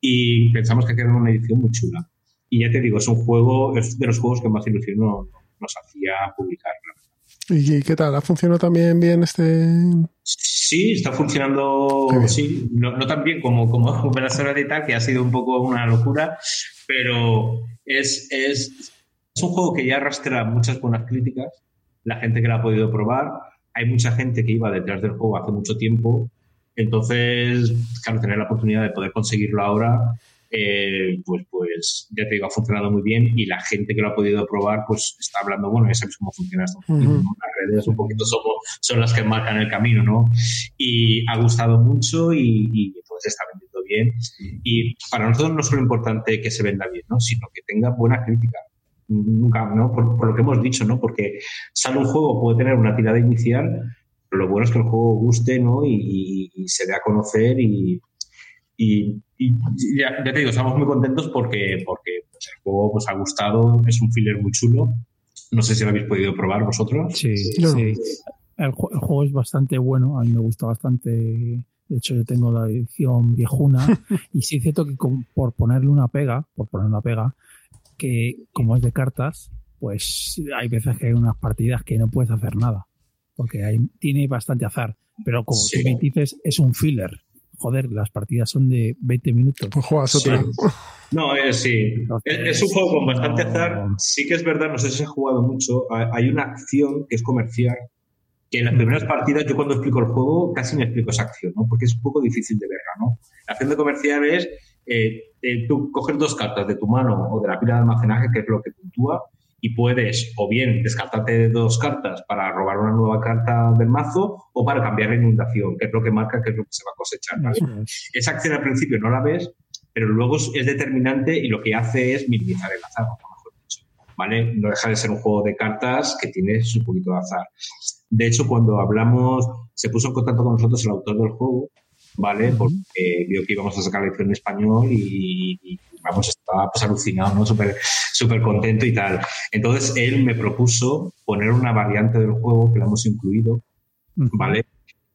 Y pensamos que queda una edición muy chula. Y ya te digo, es un juego, es de los juegos que más ilusión nos, hacía publicar. ¿Y qué tal? ¿Ha funcionado también bien este...? Sí, está funcionando, sí, no, tan bien como, como Venezuela y tal, que ha sido un poco una locura, pero es, es, es un juego que ya arrastra muchas buenas críticas, la gente que lo ha podido probar, hay mucha gente que iba detrás del juego hace mucho tiempo, entonces, claro, tener la oportunidad de poder conseguirlo ahora eh, pues, pues ya te digo, ha funcionado muy bien y la gente que lo ha podido probar, pues está hablando, bueno, ya sabes cómo funciona esto. Las redes un poquito son, son, las que marcan el camino, ¿no? Y ha gustado mucho y, y entonces está vendiendo bien. Y para nosotros no es lo importante que se venda bien, ¿no? Sino que tenga buena crítica. Nunca, ¿no? Por, lo que hemos dicho, ¿no? Porque sale un juego, puede tener una tirada inicial, pero lo bueno es que el juego guste, ¿no? Y, y se dé a conocer y, y, ya, te digo, estamos muy contentos porque, porque pues, el juego pues, ha gustado, es un filler muy chulo. No sé si lo habéis podido probar vosotros. Sí, sí. El, juego es bastante bueno, a mí me gusta bastante. De hecho, yo tengo la edición viejuna (laughs) y sí es cierto que por ponerle una pega, por poner una pega, que como es de cartas, pues hay veces que hay unas partidas que no puedes hacer nada, porque hay, tiene bastante azar. Pero como tú me dices, es un filler joder, las partidas son de 20 minutos. Pues juegas otra. No, eh, sí. es, un juego con bastante azar. Sí que es verdad, no sé si se ha jugado mucho. Hay una acción que es comercial, que en las primeras partidas yo cuando explico el juego casi me explico esa acción, ¿no? Porque es un poco difícil de verla, ¿no? La acción de comercial es eh, eh, tú coges dos cartas de tu mano o de la pila de almacenaje, que es lo que puntúa, y puedes o bien descartarte dos cartas para robar una nueva carta del mazo o para cambiar la inundación, que es lo que marca que es lo que se va a cosechar. Esa acción al principio no la ves, pero luego es determinante y lo que hace es minimizar el azar, mejor dicho. ¿Vale? No deja de ser un juego de cartas que tiene su poquito de azar. De hecho, cuando hablamos, se puso en contacto con nosotros el autor del juego, ¿vale? Porque vio que íbamos a sacar la edición en español y vamos, estaba pues alucinado, ¿no? Súper super contento y tal. Entonces él me propuso poner una variante del juego que la hemos incluido, ¿vale?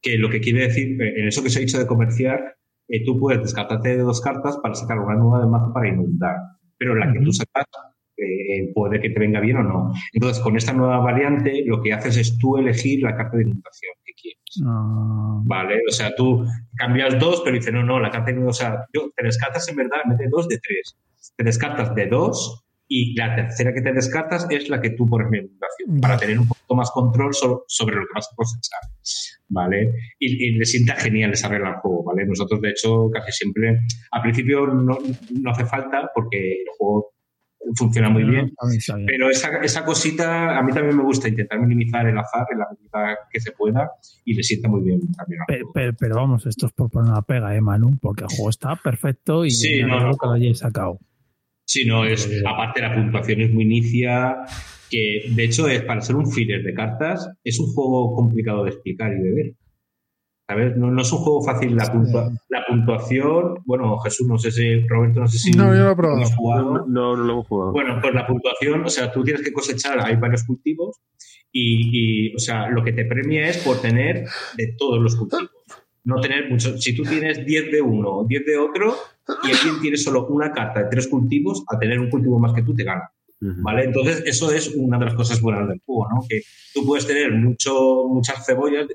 Que lo que quiere decir, en eso que se ha dicho de comerciar, eh, tú puedes descartarte de dos cartas para sacar una nueva del mazo para inundar, pero la que tú sacas eh, puede que te venga bien o no. Entonces, con esta nueva variante, lo que haces es tú elegir la carta de inundación. Ah. Vale, o sea, tú cambias dos, pero dices, no, no, la carta de inundación, o sea, te descartas en verdad, mete dos de tres. Te descartas de dos y la tercera que te descartas es la que tú pones en inundación, para tener un poco más control sobre lo que vas a cosechar. ¿Vale? Y, le sienta genial esa regla al juego, ¿vale? Nosotros, de hecho, casi siempre, al principio no, no hace falta porque el juego funciona muy bien. Pero esa, esa, cosita, a mí también me gusta intentar minimizar el azar en la medida que se pueda y le sienta muy bien también. Pero, vamos, esto es por poner una pega, ¿eh, Manu? Porque el juego está perfecto y sí, no, no, que lo hayáis sacado. Sí, no, es, aparte la puntuación es muy inicia, que de hecho es para ser un filler de cartas, es un juego complicado de explicar y de ver. ¿Sabes? No, no, es un juego fácil la, la puntuación. Bueno, Jesús, no sé si, Roberto, no sé si. No, yo lo he probado. Jugado. No, no, lo hemos jugado. Bueno, pues la puntuación, o sea, tú tienes que cosechar, hay varios cultivos y, o sea, lo que te premia es por tener de todos los cultivos. No tener muchos. Si tú tienes 10 de uno o 10 de otro y alguien tiene solo una carta de tres cultivos, a tener un cultivo más que tú te gana. ¿Vale? Entonces, eso es una de las cosas buenas del juego, ¿no? Que tú puedes tener mucho, muchas cebollas,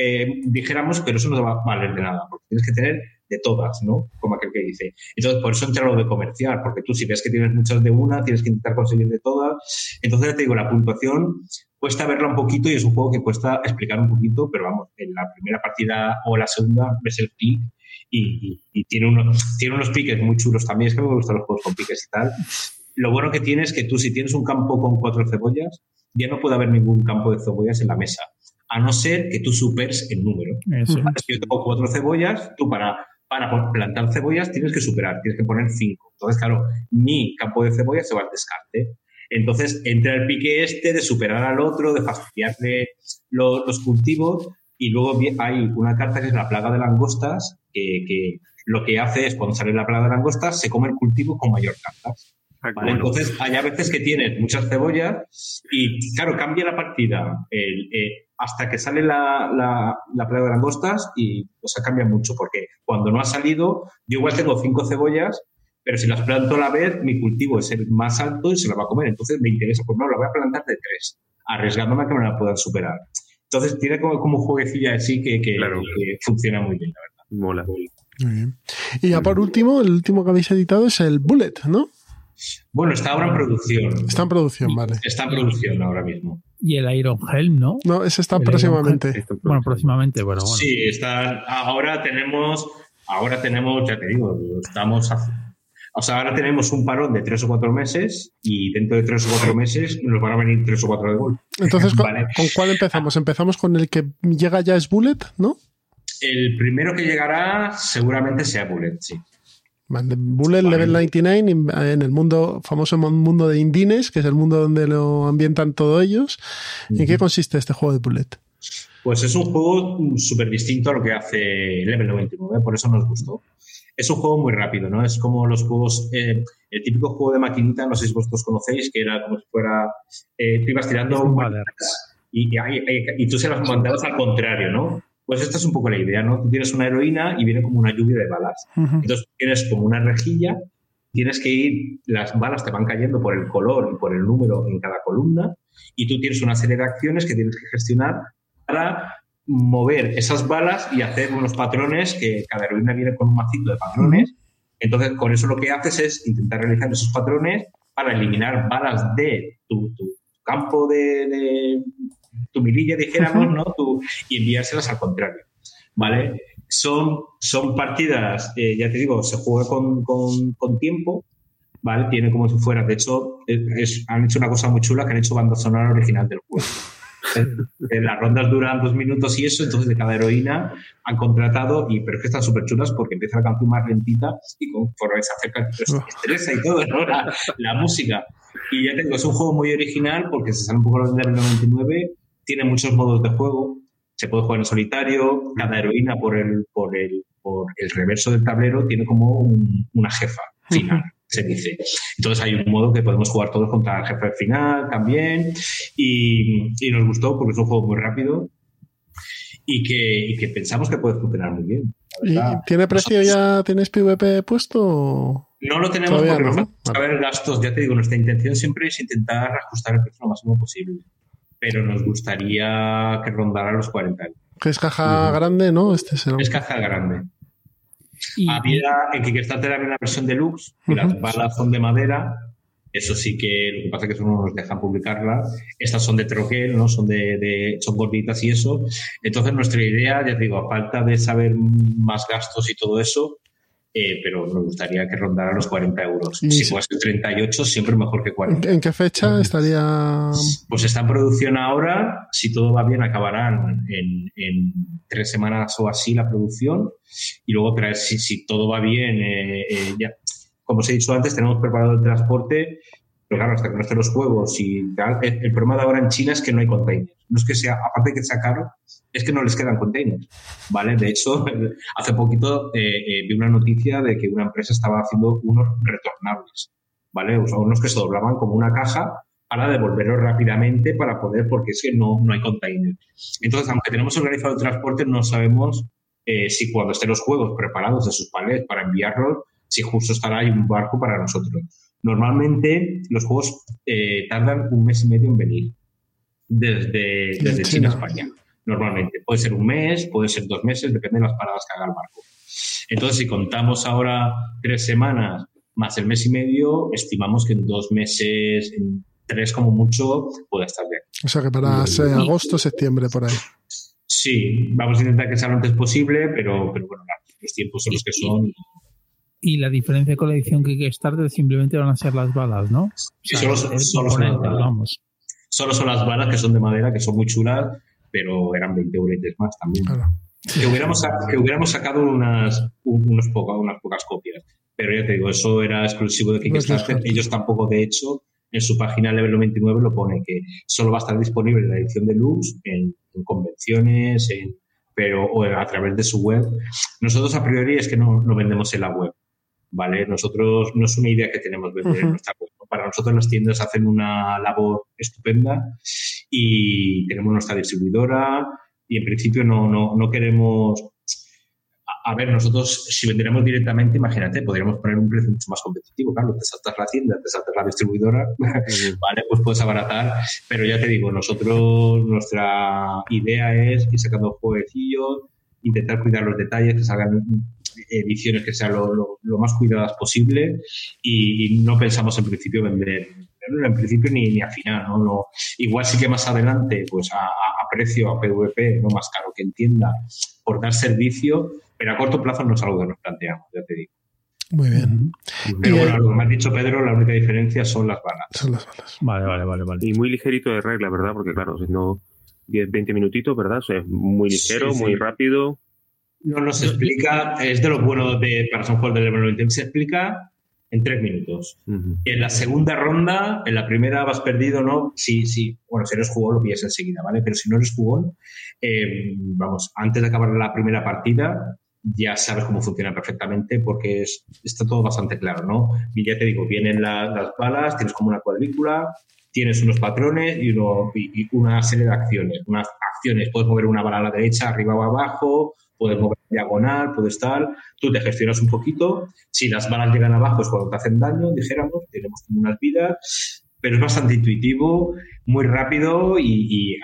eh, dijéramos, pero eso no te va a valer de nada, porque tienes que tener de todas, ¿no? Como aquel que dice. Entonces, por eso entra lo de comercial, porque tú si ves que tienes muchas de una, tienes que intentar conseguir de todas. Entonces, te digo, la puntuación cuesta verla un poquito y es un juego que cuesta explicar un poquito, pero vamos, en la primera partida o la segunda ves el pick y, tiene, unos, tiene unos piques muy chulos también. Es que me gustan los juegos con piques y tal. Lo bueno que tiene es que tú si tienes un campo con cuatro cebollas, ya no puede haber ningún campo de cebollas en la mesa a no ser que tú superes el número. Si yo tengo cuatro cebollas, tú para, para plantar cebollas tienes que superar, tienes que poner cinco. Entonces, claro, mi campo de cebollas se va al descarte. Entonces entra el pique este de superar al otro, de fastidiarle los, cultivos, y luego hay una carta que es la plaga de langostas, que, que lo que hace es cuando sale la plaga de langostas, se come el cultivo con mayor cartas. Entonces, hay a veces que tienes muchas cebollas y, claro, cambia la partida eh, hasta que sale la, la, plaga de langostas y o sea, cambia mucho, porque cuando no ha salido, yo igual tengo cinco cebollas, pero si las planto a la vez, mi cultivo es el más alto y se la va a comer. Entonces me interesa, pues no, la voy a plantar de tres, arriesgándome a que me la puedan superar. Entonces tiene como, como un jueguecillo así que, que, que funciona muy bien, la verdad. Mola. Muy bien. Y ya por último, el último que habéis editado es el Bullet, ¿no? Bueno, está ahora en producción. Está en producción, vale. Está en producción ahora mismo. Y el Iron Helm, ¿no? No, ese está próximamente. Bueno, próximamente, bueno, bueno. Sí, está. Ahora tenemos, ahora tenemos, ya te digo, estamos. o sea, ahora tenemos un parón de tres o cuatro meses y dentro de tres o cuatro meses nos van a venir tres o cuatro de golpe. Entonces, ¿con, ¿con cuál empezamos? Empezamos con el que llega ya es Bullet, ¿no? El primero que llegará seguramente sea Bullet, sí. Bullet Level 99 en el mundo, famoso mundo de Indines, que es el mundo donde lo ambientan todos ellos. ¿En qué consiste este juego de Bullet? Pues es un juego súper distinto a lo que hace Level 99, por eso nos gustó. Es un juego muy rápido, ¿no? Es como los juegos, eh, el típico juego de maquinita, no sé si vosotros conocéis, que era como si fuera, eh, tú ibas tirando y, y, y, tú se las mandabas al contrario, ¿no? Pues esta es un poco la idea, ¿no? Tú tienes una heroína y viene como una lluvia de balas. Entonces tienes como una rejilla, tienes que ir, las balas te van cayendo por el color y por el número en cada columna y tú tienes una serie de acciones que tienes que gestionar para mover esas balas y hacer unos patrones que cada heroína viene con un macito de patrones. Entonces, con eso lo que haces es intentar realizar esos patrones para eliminar balas de tu, campo de, tu mirilla, dijéramos, ¿no? y enviárselas al contrario, ¿vale? Son, son partidas, eh, ya te digo, se juega con, con, tiempo, ¿vale? Tiene como si fuera, de hecho, han hecho una cosa muy chula que han hecho banda sonora original del juego. Eh, las rondas duran dos minutos y eso, entonces de cada heroína han contratado, y pero es que están súper chulas porque empieza la canción más lentita y conforme se acerca, estresa y todo, ¿no? La, la, música. Y ya te digo, es un juego muy original porque se sale un poco del 99 tiene muchos modos de juego. Se puede jugar en solitario. Cada heroína por el, por el, por el reverso del tablero tiene como una jefa final. se dice. Entonces hay un modo que podemos jugar todos contra el jefe final también y, nos gustó porque es un juego muy rápido y que, que pensamos que puede funcionar muy bien. ¿Tiene precio ya? ¿Tienes PvP puesto? No lo tenemos porque no, nos a ver gastos. Ya te digo, nuestra intención siempre es intentar ajustar el precio lo máximo posible pero nos gustaría que rondara los 40 años. Que es caja grande, ¿no? Este Es caja grande. Había en Kickstarter había una versión deluxe, y las balas son de madera. Eso sí que lo que pasa es que eso no nos dejan publicarla. Estas son de troquel, ¿no? Son de, son gorditas y eso. Entonces nuestra idea, ya te digo, a falta de saber más gastos y todo eso, eh, pero nos gustaría que rondara los 40 euros. Si fuese 38, siempre mejor que 40. ¿En qué fecha estaría? Pues está en producción ahora. Si todo va bien, acabarán en, tres semanas o así la producción. Y luego, si, si todo va bien, eh, eh, ya, como os he dicho antes, tenemos preparado el transporte pero claro, hasta que no estén los juegos y tal, el, problema de ahora en China es que no hay containers. No es que sea, aparte de que sea es que no les quedan containers, ¿vale? De hecho, (laughs) hace poquito eh, eh, vi una noticia de que una empresa estaba haciendo unos retornables, ¿vale? O unos que se doblaban como una caja para devolverlos rápidamente para poder, porque es que no, no hay containers. Entonces, aunque tenemos organizado el transporte, no sabemos eh, si cuando estén los juegos preparados de sus palets para enviarlos, si justo estará ahí un barco para nosotros. Normalmente los juegos eh, tardan un mes y medio en venir desde, China a España. Normalmente. Puede ser un mes, puede ser dos meses, depende de las paradas que haga el barco. Entonces, si contamos ahora tres semanas más el mes y medio, estimamos que en dos meses, en tres como mucho, puede estar bien. O sea que para agosto, septiembre, por ahí. Sí, vamos a intentar que sea lo antes posible, pero, pero bueno, los tiempos son los que son. Y la diferencia con la edición que Kickstarter simplemente van a ser las balas, ¿no? Sí, solo, son las balas. Solo son las balas que son de madera, que son muy chulas, pero eran 20 euros más también. Que, hubiéramos, que hubiéramos sacado unas, unos unas pocas copias. Pero ya te digo, eso era exclusivo de Kickstarter. Ellos tampoco, de hecho, en su página Level 99 lo pone que solo va a estar disponible en la edición de Lux, en, convenciones, en, pero o a través de su web. Nosotros a priori es que no, no vendemos en la web. ¿Vale? Nosotros no es una idea que tenemos vender en nuestra web. Para nosotros las tiendas hacen una labor estupenda y tenemos nuestra distribuidora y en principio no, no, no queremos a ver, nosotros si vendiéramos directamente, imagínate, podríamos poner un precio mucho más competitivo. Claro, te saltas la tienda, te saltas la distribuidora, (laughs) vale, pues puedes abaratar. Pero ya te digo, nosotros, nuestra idea es ir sacando jueguecillos, intentar cuidar los detalles, que salgan ediciones que sean lo, más cuidadas posible y, no pensamos en principio vender en principio ni, ni al final, ¿no? igual sí que más adelante, pues a, precio, a PVP, no más caro que entienda, por dar servicio, pero a corto plazo no es algo que nos planteamos, ya te digo. Muy bien. Pero bueno, lo que me has dicho, Pedro, la única diferencia son las balas. Son las balas. Vale, vale, vale, vale. Y muy ligerito de regla, ¿verdad? Porque claro, si no 10, 20 minutitos, ¿verdad? O sea, es muy ligero, muy rápido. No nos explica, es de lo bueno de, para San Juan del se explica en tres minutos. En la segunda ronda, en la primera vas perdido, ¿no? Sí, sí. Bueno, si eres jugón lo pillas enseguida, ¿vale? Pero si no eres jugón, eh, vamos, antes de acabar la primera partida, ya sabes cómo funciona perfectamente porque es, está todo bastante claro, ¿no? Y ya te digo, vienen las balas, tienes como una cuadrícula, tienes unos patrones y, uno, y, una serie de acciones. Unas acciones, puedes mover una bala a la derecha, arriba o abajo, puedes mover diagonal, puedes tal, tú te gestionas un poquito, si las balas llegan abajo es cuando te hacen daño, dijéramos, tenemos como unas vidas, pero es bastante intuitivo, muy rápido y,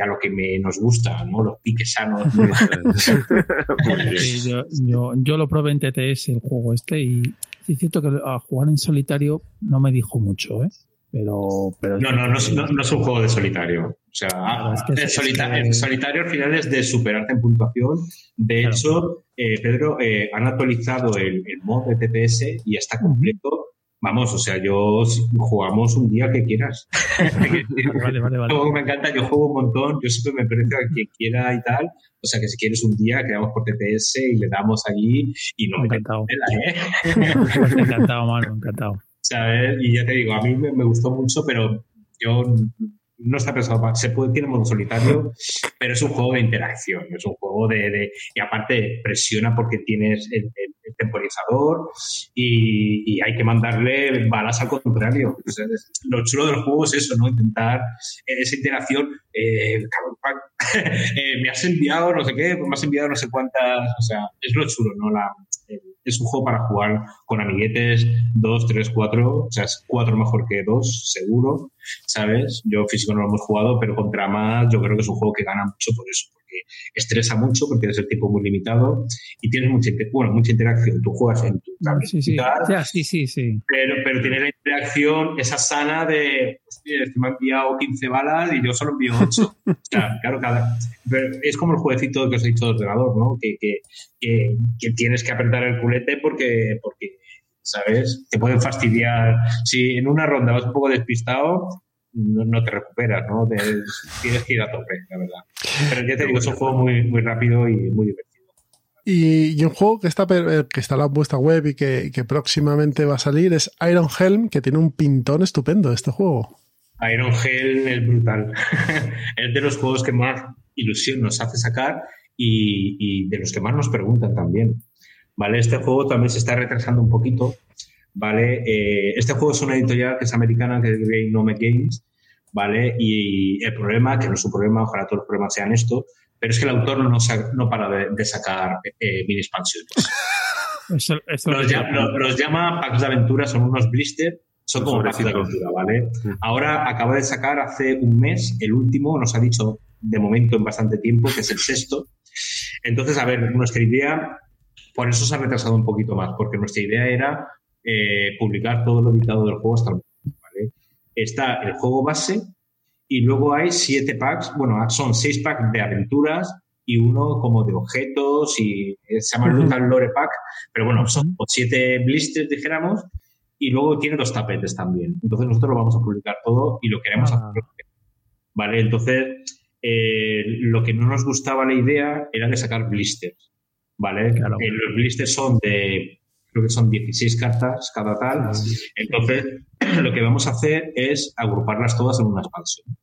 a, lo que me, nos gusta, ¿no? Los piques sanos. (laughs) yo, lo probé en TTS el juego este y es cierto que a jugar en solitario no me dijo mucho, ¿eh? Pero, pero no, no, no, no, es un juego de solitario. O sea, el, solitario, al final es de superarte en puntuación. De hecho, eh, Pedro, eh, han actualizado el, mod de TPS y está completo. Vamos, o sea, yo jugamos un día que quieras. (laughs) vale, vale, vale. me encanta, yo juego un montón, yo siempre me parece a quien quiera y tal. O sea, que si quieres un día, quedamos por TPS y le damos allí y no me encantado. ¿eh? (laughs) me encantado, (laughs) mano, encantado. Y ya te digo, a mí me, gustó mucho, pero yo no está pensado para. Se puede, tiene modo solitario, pero es un juego de interacción, es un juego de. y aparte, presiona porque tienes el, temporizador y, hay que mandarle balas al contrario. lo chulo del juego es eso, ¿no? Intentar esa interacción. Eh, (laughs) eh, me has enviado no sé qué, me has enviado no sé cuántas. O sea, es lo chulo, ¿no? La, es un juego para jugar con amiguetes, dos, tres, cuatro, o sea, es cuatro mejor que dos, seguro, ¿sabes? Yo físico no lo hemos jugado, pero contra más yo creo que es un juego que gana mucho por eso, estresa mucho porque tienes el tiempo muy limitado y tienes mucha, bueno, mucha interacción. Tú juegas en tu sí, sí. sí, sí, sí. Pero, pero tienes la interacción esa sana de, este me ha enviado 15 balas y yo solo envío 8. (laughs) o sea, claro, cada, es como el jueguecito que os he dicho de ordenador, ¿no? Que, que, que, que, tienes que apretar el culete porque, porque ¿sabes? Te pueden fastidiar. Si en una ronda vas un poco despistado, no, te recuperas, ¿no? tienes que ir a tope, la verdad. Pero ya te digo, es un juego muy, muy rápido y muy divertido. Y, un juego que está, eh, que está en la vuestra web y que, próximamente va a salir es Iron Helm, que tiene un pintón estupendo este juego. Iron Helm es brutal. (laughs) es de los juegos que más ilusión nos hace sacar y, y, de los que más nos preguntan también. ¿Vale? Este juego también se está retrasando un poquito ¿vale? Eh, este juego es una editorial que es americana, que es Great Nome Games, ¿vale? Y el problema, que no es un problema, ojalá todos los problemas sean esto, pero es que el autor no, no para de, sacar eh, mini expansiones. (laughs) los, llama, packs de aventura, son unos blister, son como packs de aventura, ¿vale? Ahora acaba de sacar hace un mes, el último, nos ha dicho de momento en bastante tiempo, que es el sexto. Entonces, a ver, nuestra idea Por eso se ha retrasado un poquito más, porque nuestra idea era eh, publicar todo lo editado del juego hasta el momento. ¿vale? Está el juego base y luego hay siete packs, bueno, son seis packs de aventuras y uno como de objetos y se llama el Lore Pack, pero bueno, son siete blisters, dijéramos, y luego tiene dos tapetes también. Entonces nosotros lo vamos a publicar todo y lo queremos ah. hacer. ¿Vale? Entonces, eh, lo que no nos gustaba la idea era de sacar blisters. ¿Vale? Eh, los blisters son de, creo que son 16 cartas cada tal. Entonces, (clears throat) lo que vamos a hacer es agruparlas todas en una expansión.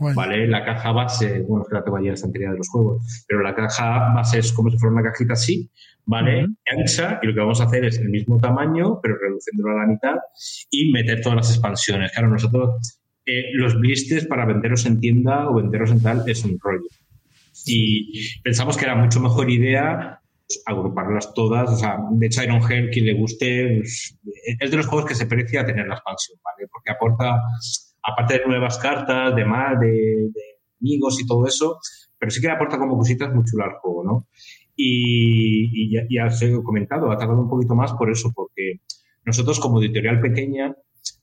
¿Vale? La caja base, bueno, es que la tengo allí en la estantería de los juegos, pero la caja base es como si fuera una cajita así, ¿vale? Ancha, y lo que vamos a hacer es el mismo tamaño, pero reduciéndolo a la mitad, y meter todas las expansiones. Claro, nosotros, eh, los blisters para venderos en tienda o venderos en tal es un rollo. Y pensamos que era mucho mejor idea pues, agruparlas todas. O sea, de hecho, Iron Hell, quien le guste, pues, es de los juegos que se precia tener la expansión, ¿vale? Porque aporta aparte de nuevas cartas, de más, de, amigos y todo eso, pero sí que aporta como cositas muy chulas al juego, ¿no? Y, ya, os he comentado, ha tardado un poquito más por eso, porque nosotros como editorial pequeña,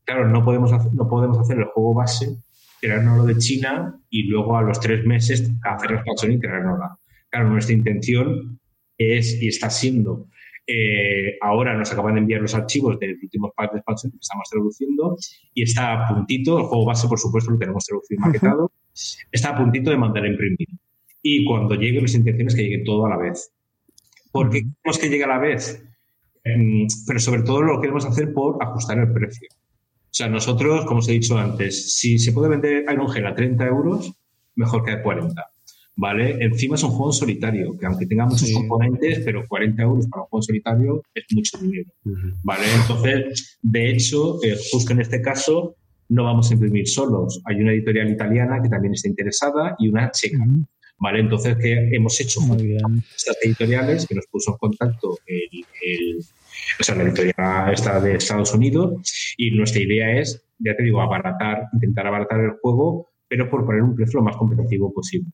claro, no podemos hacer, no podemos hacer el juego base, lo de China y luego a los tres meses hacer la expansión y la. Claro, nuestra intención es y está siendo eh, ahora nos acaban de enviar los archivos del último pack de expansión que estamos traduciendo y está a puntito, el juego base por supuesto lo tenemos traducido y maquetado, está a puntito de mandar a imprimir. Y cuando llegue, nuestra intención es que llegue todo a la vez. ¿Por qué queremos que llegue a la vez? Em, pero sobre todo lo queremos hacer por ajustar el precio. O sea, nosotros, como os he dicho antes, si se puede vender Iron Gel a 30 euros, mejor que a 40. ¿Vale? Encima es un juego solitario, que aunque tenga muchos componentes, pero 40 euros para un juego solitario es mucho dinero, ¿vale? Entonces, de hecho, eh, justo en este caso, no vamos a imprimir solos. Hay una editorial italiana que también está interesada y una checa. ¿Vale? Entonces, que hemos hecho estas editoriales que nos puso en contacto el, o sea, la editorial está de Estados Unidos y nuestra idea es, ya te digo, abaratar, intentar abaratar el juego, pero por poner un precio lo más competitivo posible.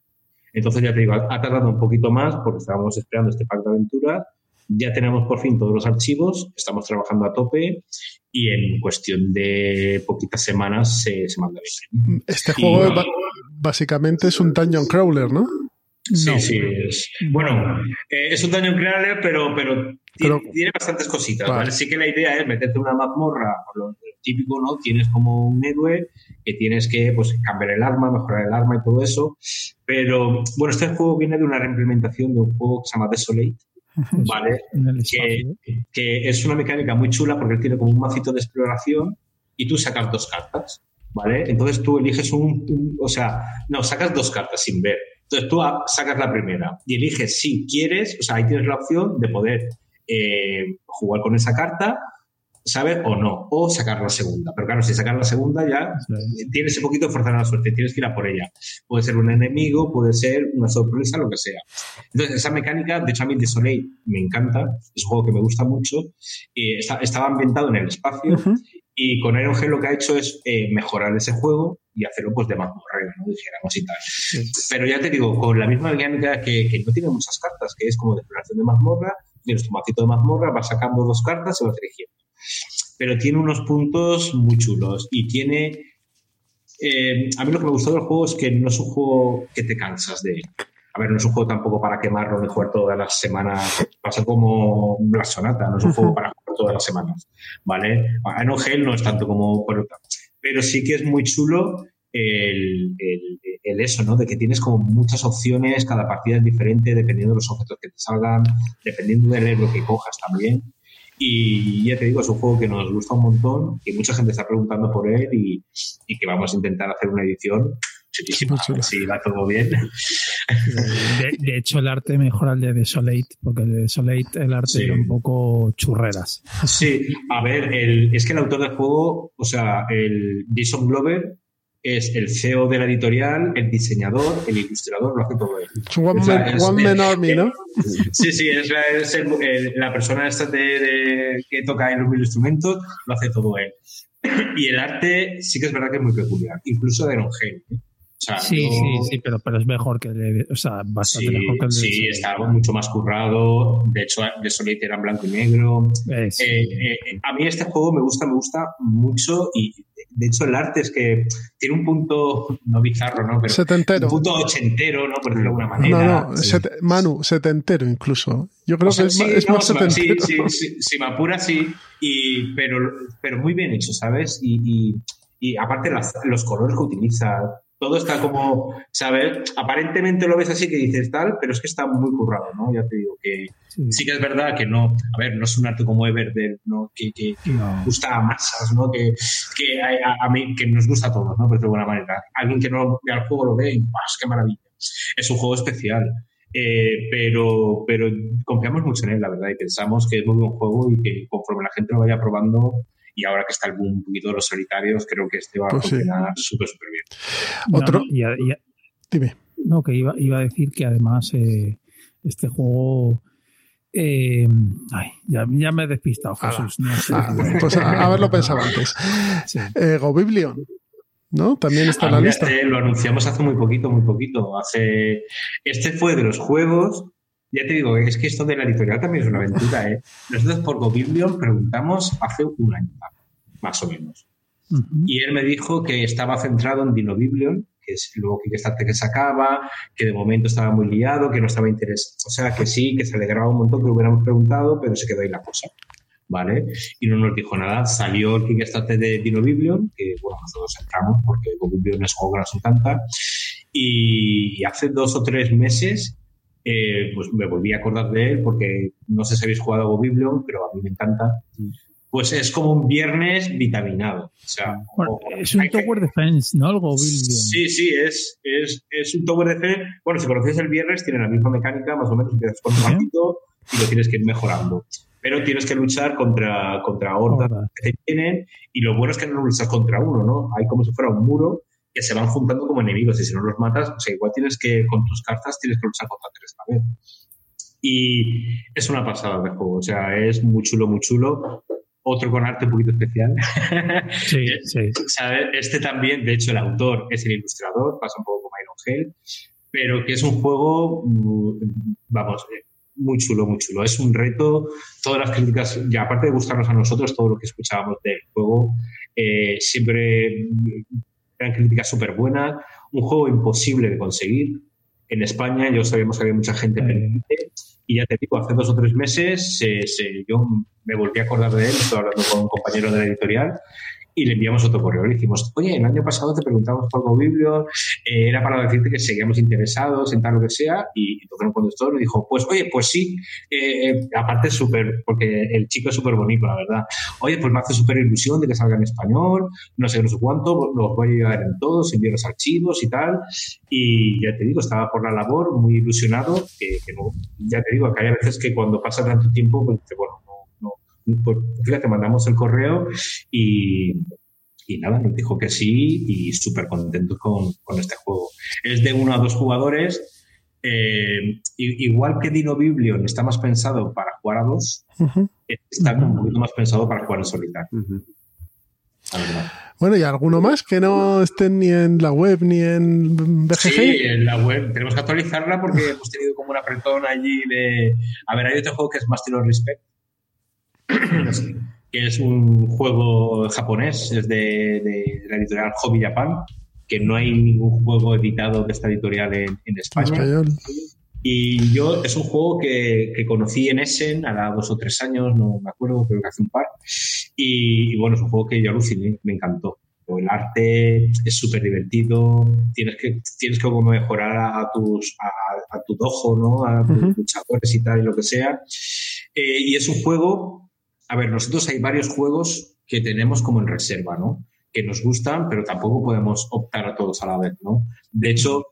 Entonces, ya te digo, ha tardado un poquito más porque estábamos esperando este pack de aventura. Ya tenemos por fin todos los archivos, estamos trabajando a tope y en cuestión de poquitas semanas se, se manda Este juego básicamente es un dungeon crawler, ¿no? Sí, sí. Es, bueno, eh, es un dungeon crawler, pero, pero, tiene, bastantes cositas. Sí que la idea es meterte una mazmorra, por lo típico, ¿no? Tienes como un héroe que tienes que pues, cambiar el arma, mejorar el arma y todo eso. Pero bueno, este juego viene de una reimplementación de un juego que se llama Desolate. (laughs) ¿Vale? Que, es una mecánica muy chula porque tiene como un macito de exploración y tú sacas dos cartas. ¿Vale? Entonces tú eliges un, o sea, no, sacas dos cartas sin ver. Entonces tú sacas la primera y eliges si quieres, o sea, ahí tienes la opción de poder eh, jugar con esa carta saber O no, o sacar la segunda. Pero claro, si sacas la segunda ya tienes un poquito de forzar la suerte, tienes que ir a por ella. Puede ser un enemigo, puede ser una sorpresa, lo que sea. Entonces, esa mecánica, de hecho, a mí de Soleil me encanta, es un juego que me gusta mucho. estaba ambientado en el espacio y con Iron Gel lo que ha hecho es eh, mejorar ese juego y hacerlo pues de más morreo, ¿no? dijéramos y tal. Pero ya te digo, con la misma mecánica que, que, no tiene muchas cartas, que es como de exploración de mazmorra, tienes tu macito de mazmorra, vas sacando dos cartas y vas eligiendo pero tiene unos puntos muy chulos y tiene... Eh, a mí lo que me gustó del juego es que no es un juego que te cansas de A ver, no es un juego tampoco para quemarlo ni jugar todas las semanas. Pasa como Black Sonata, no es un juego para jugar todas las semanas. ¿Vale? En Gel no es tanto como Pero sí que es muy chulo el, el, eso, ¿no? De que tienes como muchas opciones, cada partida es diferente dependiendo de los objetos que te salgan, dependiendo del héroe que cojas también. Y ya te digo, es un juego que nos gusta un montón, que mucha gente está preguntando por él y, que vamos a intentar hacer una edición chulísima, si va todo bien. De, hecho, el arte mejora el de Desolate, porque el de Desolate el arte era un poco churreras. Sí, a ver, el, es que el autor del juego, o sea, el Jason Glover, es el CEO de la editorial, el diseñador, el ilustrador, lo hace todo él. One, man, army, ¿no? (laughs) Sí, sí, es, la, persona esta de, que toca en los instrumentos, lo hace todo él. (clears throat) Y el arte sí que es verdad que es muy peculiar, incluso de Iron ¿eh? sí, sí, sí, pero, pero es mejor que el o sea, bastante mejor que el Sí, está mucho más currado. De hecho, de Solite era en blanco y negro. Eh, eh, a mí este juego me gusta, me gusta mucho y de hecho el arte es que tiene un punto, no bizarro, ¿no? Pero setentero. Un punto ochentero, ¿no? Por decirlo de alguna manera. No, no, Manu, setentero incluso. Yo creo que es, más setentero. Sí, sí, sí, me apura, sí. Y, pero, pero muy bien hecho, ¿sabes? Y, y, y aparte los colores que utiliza, todo está como, ¿sabes? Aparentemente lo ves así que dices tal, pero es que está muy currado, ¿no? Ya te digo que sí, que es verdad que no, a ver, no es un arte como Everdell, ¿no? Que, que, gusta a masas, ¿no? Que, que a, mí, que nos gusta a todos, ¿no? Pero de buena manera. Alguien que no ve al juego lo ve y ¡pues, ¡qué maravilla! Es un juego especial. Eh, pero, pero confiamos mucho en él, la verdad, y pensamos que es muy buen juego y que conforme la gente lo vaya probando, y ahora que está el boom un poquito de los solitarios, creo que este va a pues funcionar súper, súper bien. Otro. Dime. No, que iba, iba a decir que además eh, este juego. Eh, ay, ya, ya, me he despistado, Jesús. No sé. ah, pues haberlo pensado antes. Sí. Eh, Go Biblion. ¿no? También está en la lista. Este lo anunciamos hace muy poquito, muy poquito. Hace... Este fue de los juegos ya te digo, es que esto de la editorial también es una aventura. ¿eh? Nosotros por Gobiblion preguntamos hace un año, más o menos. Y él me dijo que estaba centrado en Dinobiblion, que es luego esta que sacaba, que de momento estaba muy liado, que no estaba interesado. O sea, que sí, que se alegraba un montón que hubiéramos preguntado, pero se quedó ahí la cosa. ¿Vale? Y no nos dijo nada. Salió el Kickstarter de Dinobiblion, que bueno, nosotros entramos porque Gobiblion es juego que nos encanta. Y hace dos o tres meses eh, pues me volví a acordar de él porque no sé si habéis jugado a Biblion, pero a mí me encanta. Pues es como un viernes vitaminado. O sea, es un Tower Defense, ¿no? Algo Sí, sí, es, es, es, un Tower Defense. Bueno, si conoces el viernes, tiene la misma mecánica, más o menos, empiezas con un ratito y lo tienes que ir mejorando. Pero tienes que luchar contra, contra hordas que te tienen y lo bueno es que no luchas contra uno, ¿no? Hay como si fuera un muro que se van juntando como enemigos y si no los matas, o sea, igual tienes que, con tus cartas, tienes que luchar contra tres a la vez. Y es una pasada de juego, o sea, es muy chulo, muy chulo. Otro con arte un poquito especial. (laughs) (laughs) Sí, sí. Este también, de hecho, el autor es el ilustrador, pasa un poco como Iron Hell, pero que es un juego, mm, vamos, eh, muy chulo, muy chulo. Es un reto. Todas las críticas, ya aparte de gustarnos a nosotros, todo lo que escuchábamos del juego, eh, siempre eran críticas súper buenas, un juego imposible de conseguir. En España yo sabíamos que había mucha gente pendiente y ya te digo, hace dos o tres meses yo me volví a acordar de él, estoy hablando con un compañero de la editorial y le enviamos otro correo. Le dijimos, oye, el año pasado te preguntamos por Gobiblio, eh, era para decirte que seguíamos interesados en tal lo que sea, y entonces nos contestó y dijo, pues oye, pues sí, eh, eh, aparte súper, porque el chico es súper bonito, la verdad. Oye, pues me hace súper ilusión de que salga en español, no sé, no sé cuánto, los voy a ayudar en todos, envío los archivos y tal, y ya te digo, estaba por la labor, muy ilusionado, que, ya te digo, que hay veces que cuando pasa tanto tiempo, pues bueno, pues, fíjate, mandamos el correo y, nada, nos dijo que sí y súper contentos con, este juego. Es de uno a dos jugadores. Eh, igual que Dino Biblion está más pensado para jugar a dos, está un poquito más pensado para jugar en solitario. Bueno, ¿y alguno más que no estén ni en la web ni en BGG? Sí, en la web. Tenemos que actualizarla porque hemos tenido como una apretón allí de... A ver, hay otro juego que es Master of Respect, que es un juego japonés, es de, la editorial Hobby Japan, que no hay ningún juego editado de esta editorial en, España. Y yo es un juego que, conocí en Essen a dos o tres años, no me acuerdo, creo que hace un par. Y, bueno, es un juego que yo aluciné, me encantó. El arte es súper divertido, tienes que, tienes que mejorar a, tus, a, tu dojo, ¿no? a tus luchadores y tal, y lo que sea. Eh, y es un juego a ver, nosotros hay varios juegos que tenemos como en reserva, ¿no? Que nos gustan, pero tampoco podemos optar a todos a la vez, ¿no? De hecho,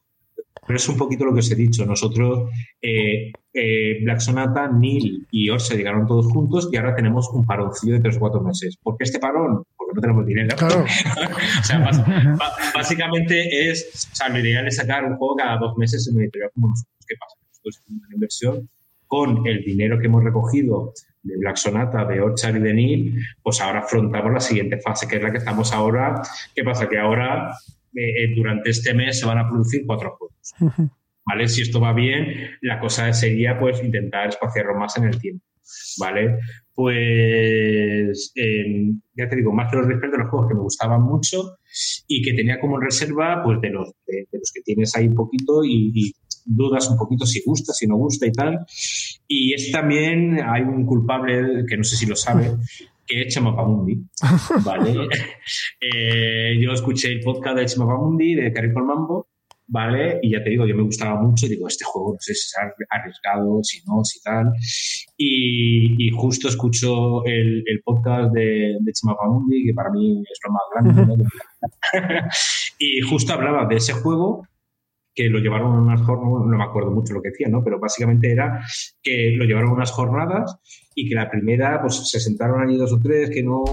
pero es un poquito lo que os he dicho. Nosotros, eh, eh, Black Sonata, Neil y Orse llegaron todos juntos y ahora tenemos un paroncillo de tres o cuatro meses. ¿Por qué este parón? Porque no tenemos dinero. Claro. (laughs) o sea, básicamente es, o sea, lo ideal es sacar un juego cada dos meses en una editorial como nosotros. ¿Qué pasa? Nosotros hacemos una inversión con el dinero que hemos recogido de Black Sonata, de Orchard y de Neil, pues ahora afrontamos la siguiente fase, que es la que estamos ahora. ¿Qué pasa? Que ahora eh, durante este mes se van a producir cuatro juegos. ¿Vale? Si esto va bien, la cosa sería pues intentar espaciarlo más en el tiempo. ¿Vale? Pues em, ya te digo, más que los respecto de los juegos que me gustaban mucho y que tenía como reserva, pues de los, de, los que tienes ahí un poquito y, dudas un poquito si gusta, si no gusta y tal. Y es también, hay un culpable que no sé si lo sabe, que es Chemapamundi. (laughs) ¿vale? Eh, yo escuché el podcast de Chemapamundi, de Carrico Mambo, ¿vale? Y ya te digo, yo me gustaba mucho y digo, este juego no sé si es arriesgado, si no, si tal. Y, justo escucho el, podcast de, de Chimapamundi, que para mí es lo más grande. (laughs) (laughs) y justo hablaba de ese juego que lo llevaron a unas jornadas, no me acuerdo mucho lo que decía, ¿no? Pero básicamente era que lo llevaron a unas jornadas y que la primera, pues se sentaron allí dos o tres que no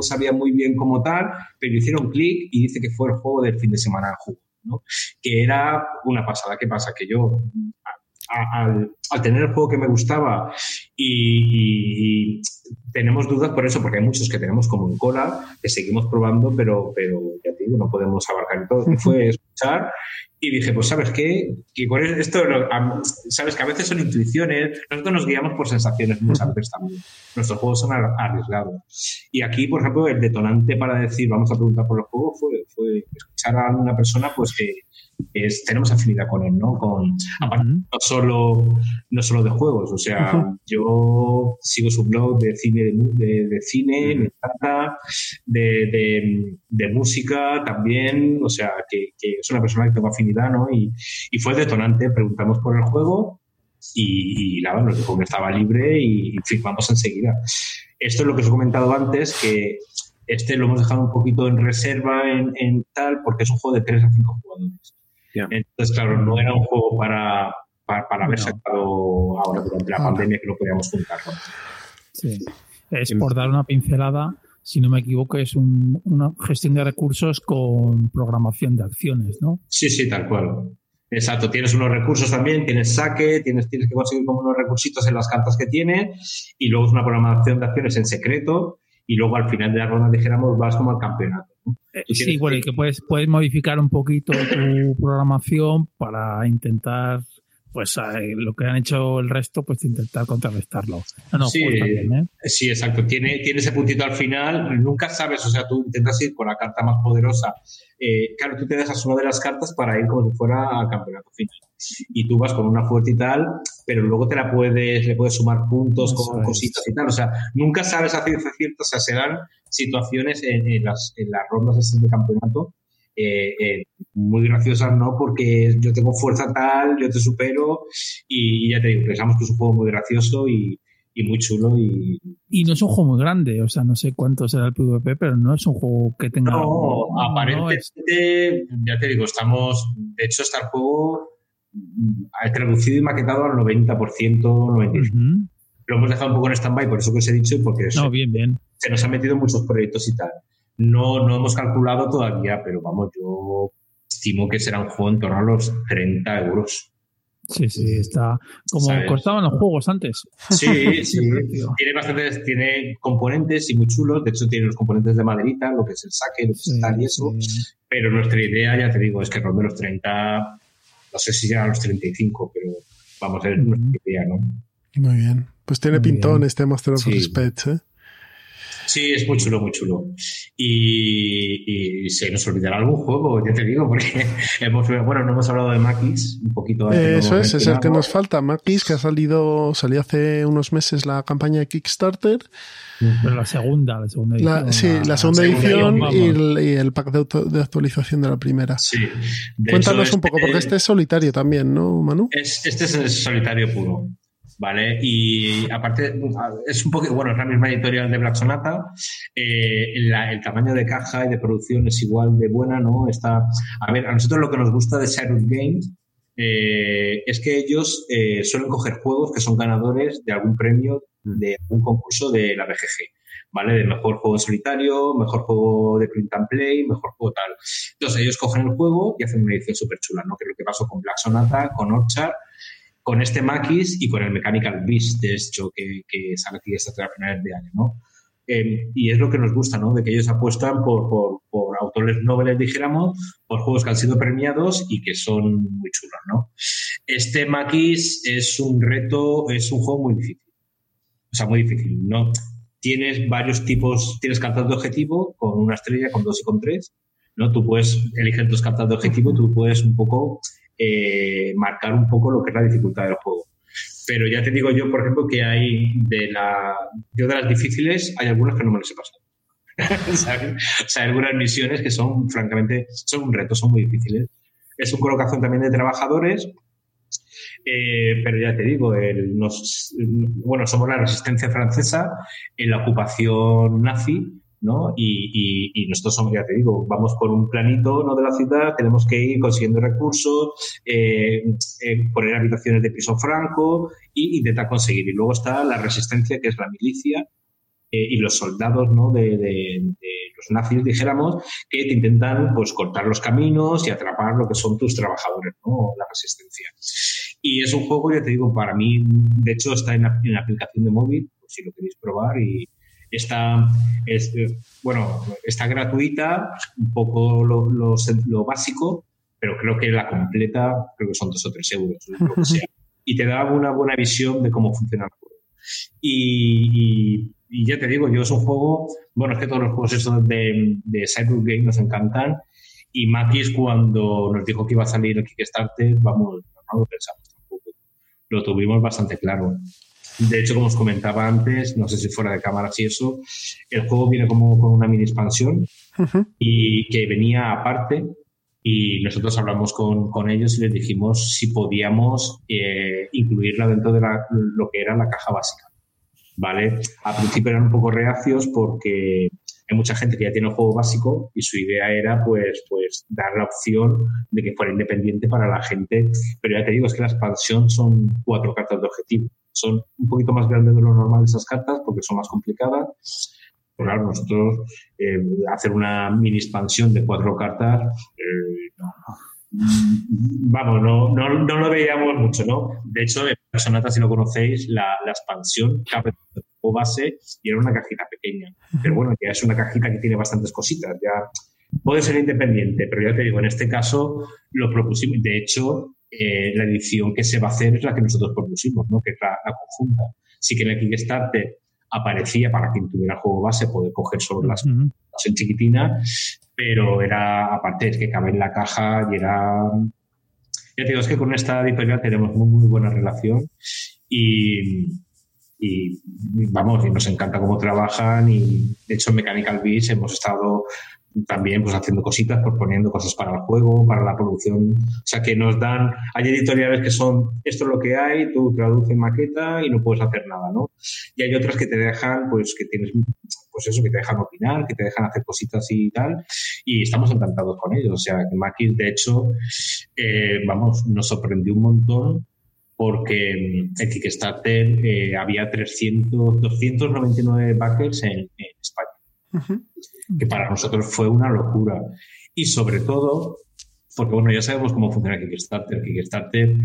sabían muy bien cómo tal, pero hicieron clic y dice que fue el juego del fin de semana en juego que era una pasada. ¿Qué pasa? Que yo, al, tener el juego que me gustaba y, tenemos dudas por eso, porque hay muchos que tenemos como en cola, que seguimos probando, pero, pero ya te digo, no podemos abarcar todo. (laughs) Fue escuchar y dije, pues sabes qué, que con esto, sabes que a veces son intuiciones, nosotros nos guiamos por sensaciones muchas veces también. Nuestros juegos son arriesgados. Y aquí, por ejemplo, el detonante para decir, vamos a preguntar por los juegos, fue, fue escuchar a una persona pues que es, tenemos afinidad con él, ¿no? Con, no, solo, no solo de juegos, o sea, yo sigo su blog de cine, de, cine, me encanta, de, de, música también, o sea, que, es una persona que tengo afinidad, ¿no? Y, y fue detonante, preguntamos por el juego y, nada, nos dijo que estaba libre y, firmamos enseguida. Esto es lo que os he comentado antes, que este lo hemos dejado un poquito en reserva en, en tal, porque es un juego de 3 a 5 jugadores. Entonces, claro, no era un juego para, para, haber sacado ahora durante la pandemia que no podíamos juntar. Sí. Es por dar una pincelada, si no me equivoco, es una gestión de recursos con programación de acciones, ¿no? Sí, sí, tal cual. Exacto, tienes unos recursos también, tienes saque, tienes, tienes que conseguir como unos recursitos en las cartas que tienes y luego es una programación de acciones en secreto y luego al final de la ronda, dijéramos, vas como al campeonato. Eh, sí, bueno, y que puedes, puedes modificar un poquito tu programación para intentar pues lo que han hecho el resto, pues intentar contrarrestarlo. sí, ¿eh? sí, exacto. Tiene, tiene ese puntito al final. Nunca sabes, o sea, tú intentas ir con la carta más poderosa. Eh, claro, tú te dejas una de las cartas para ir como si fuera al campeonato final. Y tú vas con una fuerte y tal, pero luego te la puedes, le puedes sumar puntos con cositas y tal. O sea, nunca sabes a ciencia cierta, o sea, se dan situaciones en, las, en las rondas de campeonato eh, eh, muy graciosas, ¿no? Porque yo tengo fuerza tal, yo te supero y ya te digo, pensamos que es un juego muy gracioso y, muy chulo y... Y no es un juego muy grande, o sea, no sé cuánto será el PvP, pero no es un juego que tenga... No, aparentemente, ya te digo, estamos... De hecho, está el juego ha traducido y maquetado al 90%, 95%. Lo hemos dejado un poco en stand-by, por eso que os he dicho, porque no, bien, bien. se nos han metido muchos proyectos y tal. No, no hemos calculado todavía, pero vamos, yo estimo que será un juego en torno a los 30 euros. Sí, sí, está como costaban los juegos antes. Sí, (laughs) sí. tiene bastantes, tiene componentes y muy chulos. De hecho, tiene los componentes de maderita, lo que es el saque, lo que es tal y eso. Pero nuestra idea, ya te digo, es que ronde los 30, no sé si a los 35, pero vamos a ver nuestra idea, ¿no? Muy bien. Pues tiene pintón este Master of Respect, ¿eh? Sí, es muy chulo, muy chulo. Y, se nos olvidará algún juego, ya te digo, porque (laughs) hemos, bueno, no hemos hablado de Maquis un poquito. Eso es, es el que nos falta. Maquis, que ha salido, salió hace unos meses la campaña de Kickstarter. Pero la segunda, la segunda edición. sí, la, segunda, edición y el, pack de, actualización de la primera. Sí. Cuéntanos un poco, porque este es solitario también, ¿no, Manu? este es solitario puro. ¿Vale? Y aparte, es un poco, bueno, es la misma editorial de Black Sonata, eh, el tamaño de caja y de producción es igual de buena, ¿no? Está, a ver, a nosotros lo que nos gusta de Cyrus Games eh, es que ellos eh, suelen coger juegos que son ganadores de algún premio de un concurso de la BGG. ¿Vale? De mejor juego en solitario, mejor juego de print and play, mejor juego tal. Entonces ellos cogen el juego y hacen una edición súper chula, ¿no? Que es lo que pasó con Black Sonata, con Orchard con este Maquis y con el Mechanical Beast, de hecho, que, que sale aquí hasta finales de año, ¿no? Eh, y es lo que nos gusta, ¿no? De que ellos apuestan por, por, por, autores nobles, dijéramos, por juegos que han sido premiados y que son muy chulos, ¿no? Este Maquis es un reto, es un juego muy difícil. O sea, muy difícil, ¿no? Tienes varios tipos, tienes cartas de objetivo con una estrella, con dos y con tres, ¿no? Tú puedes elegir tus cartas de objetivo, tú puedes un poco eh, marcar un poco lo que es la dificultad del juego. Pero ya te digo yo, por ejemplo, que hay de la. Yo de las difíciles, hay algunas que no me las he pasado. (laughs) O sea, hay algunas misiones que son, francamente, son un reto, son muy difíciles. Es un colocación también de trabajadores, eh, pero ya te digo, bueno, somos la resistencia francesa en la ocupación nazi ¿no? Y, y, nosotros somos, ya te digo, vamos por un planito ¿no? de la ciudad, tenemos que ir consiguiendo recursos, eh, eh, poner habitaciones de piso franco e intentar conseguir. Y luego está la resistencia, que es la milicia, eh, y los soldados ¿no? de, de, los nazis, dijéramos, que te intentan pues, cortar los caminos y atrapar lo que son tus trabajadores, ¿no? la resistencia. Y es un juego, ya te digo, para mí, de hecho, está en en aplicación de móvil, si lo queréis probar, y, Está, es, bueno, está gratuita, un poco lo, lo, básico, pero creo que la completa, creo que son dos o tres euros, lo que (laughs) sea. Y te da una buena visión de cómo funciona el juego. Y, y, ya te digo, yo es un juego, bueno, es que todos los juegos esos de, de Cyber Game nos encantan. Y Maquis, cuando nos dijo que iba a salir el Kickstarter, vamos, no lo pensamos tampoco. Lo tuvimos bastante claro. De hecho, como os comentaba antes, no sé si fuera de cámara y eso, el juego viene como con una mini expansión y que venía aparte y nosotros hablamos con, con, ellos y les dijimos si podíamos eh, incluirla dentro de lo que era la caja básica. ¿Vale? Al principio eran un poco reacios porque hay mucha gente que ya tiene el juego básico y su idea era pues, pues dar la opción de que fuera independiente para la gente. Pero ya te digo, es que la expansión son cuatro cartas de objetivo son un poquito más grandes de lo normal esas cartas porque son más complicadas. Pero claro, nosotros eh, hacer una mini expansión de cuatro cartas, eh, vamos, no, no, no, lo veíamos mucho, ¿no? De hecho, en Personata, si lo conocéis, la, la expansión o base y era una cajita pequeña. Pero bueno, ya es una cajita que tiene bastantes cositas. Ya puede ser independiente, pero ya te digo, en este caso lo propusimos. De hecho, eh, la edición que se va a hacer es la que nosotros propusimos, ¿no? que es la, conjunta. Sí que en el Kickstarter aparecía para quien tuviera juego base poder coger solo las, en chiquitina, pero era, aparte, es que cabe en la caja y era... Ya te digo, es que con esta editorial tenemos muy, muy buena relación y, y vamos, y nos encanta cómo trabajan y de hecho en Mechanical Beast hemos estado también pues haciendo cositas, proponiendo cosas para el juego, para la producción. O sea, que nos dan, hay editoriales que son, esto es lo que hay, tú traduces maqueta y no puedes hacer nada, ¿no? Y hay otras que te dejan, pues que tienes, pues eso, que te dejan opinar, que te dejan hacer cositas y tal, y estamos encantados con ellos. O sea, que Maquis, de hecho, eh, vamos, nos sorprendió un montón porque en Kickstarter eh, había 300, 299 backers en, España que para nosotros fue una locura. Y sobre todo, porque bueno, ya sabemos cómo funciona Kickstarter. Kickstarter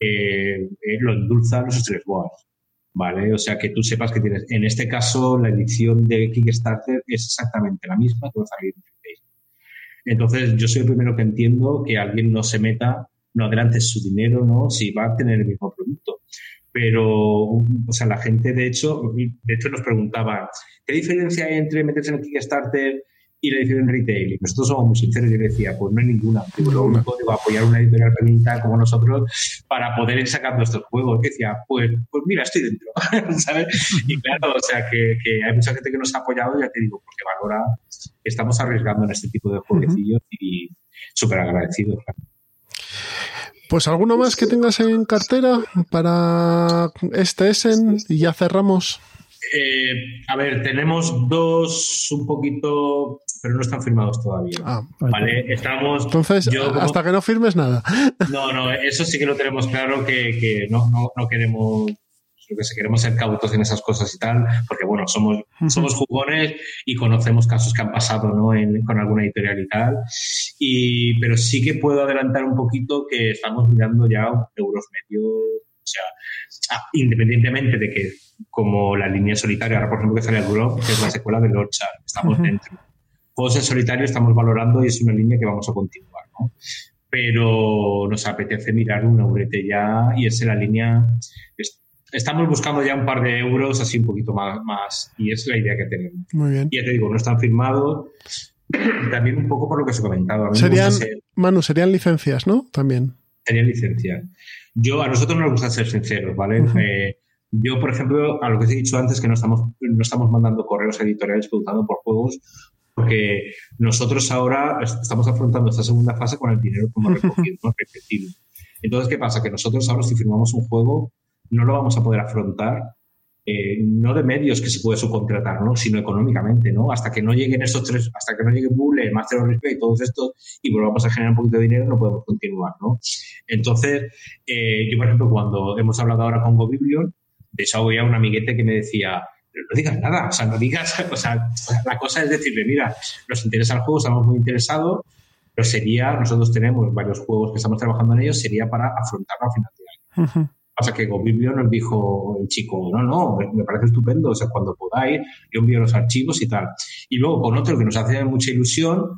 eh, eh, lo endulza los Stress Wars, ¿vale? O sea, que tú sepas que tienes, en este caso, la edición de Kickstarter es exactamente la misma que va a salir en Entonces, yo soy el primero que entiendo que alguien no se meta, no adelante su dinero, ¿no? Si va a tener el mismo producto. Pero, o sea, la gente, de hecho, de hecho nos preguntaba, ¿qué diferencia hay entre meterse en el Kickstarter y la edición en retail? Y nosotros somos muy sinceros, yo decía, pues no hay ninguna. lo único, digo, apoyar una editorial pequeñita como nosotros para poder ir sacando estos juegos. Y decía, pues, pues mira, estoy dentro, (laughs) ¿sabes? Y claro, o sea, que, hay mucha gente que nos ha apoyado, ya te digo, porque valora, estamos arriesgando en este tipo de jueguecillos y súper agradecidos. Pues alguno más que tengas en cartera para este Essen y ya cerramos. Eh, a ver, tenemos dos un poquito, pero no están firmados todavía. Ah, vale, estamos. Entonces, hasta que no firmes nada. No, no, eso sí que lo tenemos claro que, no, no, no queremos que queremos ser cautos en esas cosas y tal, porque bueno, somos, somos jugones y conocemos casos que han pasado ¿no? con alguna editorial y tal, y, pero sí que puedo adelantar un poquito que estamos mirando ya euros medios, o sea, ah, independientemente de que como la línea solitaria, ahora por ejemplo que sale el Grove, que es la secuela de Lorcha, estamos dentro. juegos en solitario estamos valorando y es una línea que vamos a continuar, ¿no? Pero nos apetece mirar un eurete ya y es la línea. Estamos buscando ya un par de euros así un poquito más, más y es la idea que tenemos. Muy bien. Y ya te digo, no están firmados. (clears throat) También un poco por lo que os he comentado. Serían, Manu, serían licencias, ¿no? También. Serían licencias. Yo, a nosotros nos gusta ser sinceros, ¿vale? Eh, yo, por ejemplo, a lo que os he dicho antes, que no estamos, no estamos mandando correos editoriales preguntando por juegos, porque nosotros ahora estamos afrontando esta segunda fase con el dinero que hemos (laughs) recogido, ¿no? Entonces, ¿qué pasa? Que nosotros ahora, si firmamos un juego, no lo vamos a poder afrontar, eh, no de medios que se puede subcontratar, ¿no? sino económicamente, ¿no? Hasta que no lleguen estos tres, hasta que no llegue Google, Master of Respect, todos estos, y volvamos a generar un poquito de dinero, no podemos continuar, ¿no? Entonces, eh, yo, por ejemplo, cuando hemos hablado ahora con GoBiblion, de eso había un amiguete que me decía, no digas nada, o sea, no digas, (laughs) o sea, la cosa es decirle, mira, nos interesa el juego, estamos muy interesados, pero sería, nosotros tenemos varios juegos que estamos trabajando en ellos, sería para afrontarlo a final de año. Pasa que GoBiblio nos dijo el chico, no, no, me parece estupendo, o sea, cuando podáis, yo envío los archivos y tal. Y luego con otro que nos hace mucha ilusión,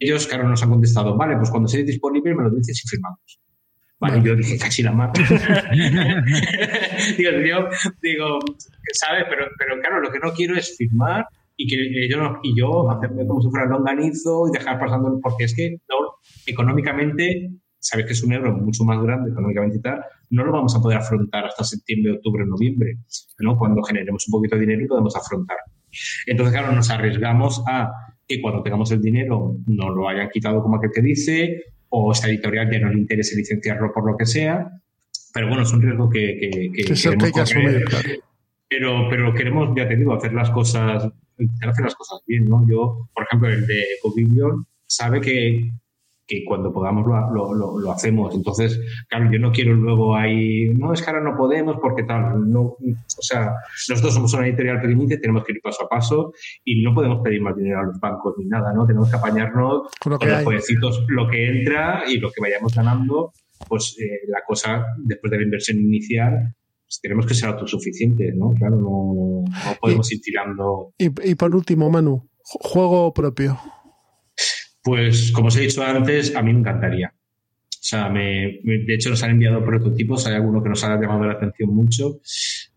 ellos, claro, nos han contestado, vale, pues cuando esté disponible me lo dices y firmamos. Vale, yo dije, casi la mar. (laughs) digo, yo, digo, ¿sabes? Pero, pero claro, lo que no quiero es firmar y que yo, y yo hacerme como si fuera longanizo y dejar pasando, porque es que no, económicamente sabes que es un euro mucho más grande económicamente y tal, no lo vamos a poder afrontar hasta septiembre, octubre, noviembre, ¿no? Cuando generemos un poquito de dinero y podemos afrontar. Entonces, claro, nos arriesgamos a que cuando tengamos el dinero no lo hayan quitado como aquel que dice, o esta editorial ya no le interese licenciarlo por lo que sea. Pero bueno, es un riesgo que, que, que, queremos que asumir, pero, pero queremos, ya te digo, hacer las cosas, hacer las cosas bien, ¿no? Yo, por ejemplo, el de Covivion sabe que que cuando podamos lo, lo, lo, hacemos. Entonces, claro, yo no quiero luego ahí, no, es que ahora no podemos porque tal, no, o sea, nosotros somos una editorial pequeñita y tenemos que ir paso a paso y no podemos pedir más dinero a los bancos ni nada, ¿no? Tenemos que apañarnos con, los jueguecitos, lo que entra y lo que vayamos ganando, pues eh, la cosa, después de la inversión inicial, pues tenemos que ser autosuficientes, ¿no? Claro, no, no podemos ir tirando. Y, y por último, Manu, juego propio. Pues como os he dicho antes, a mí me encantaría. O sea, me, de hecho nos han enviado prototipos, hay alguno que nos ha llamado la atención mucho,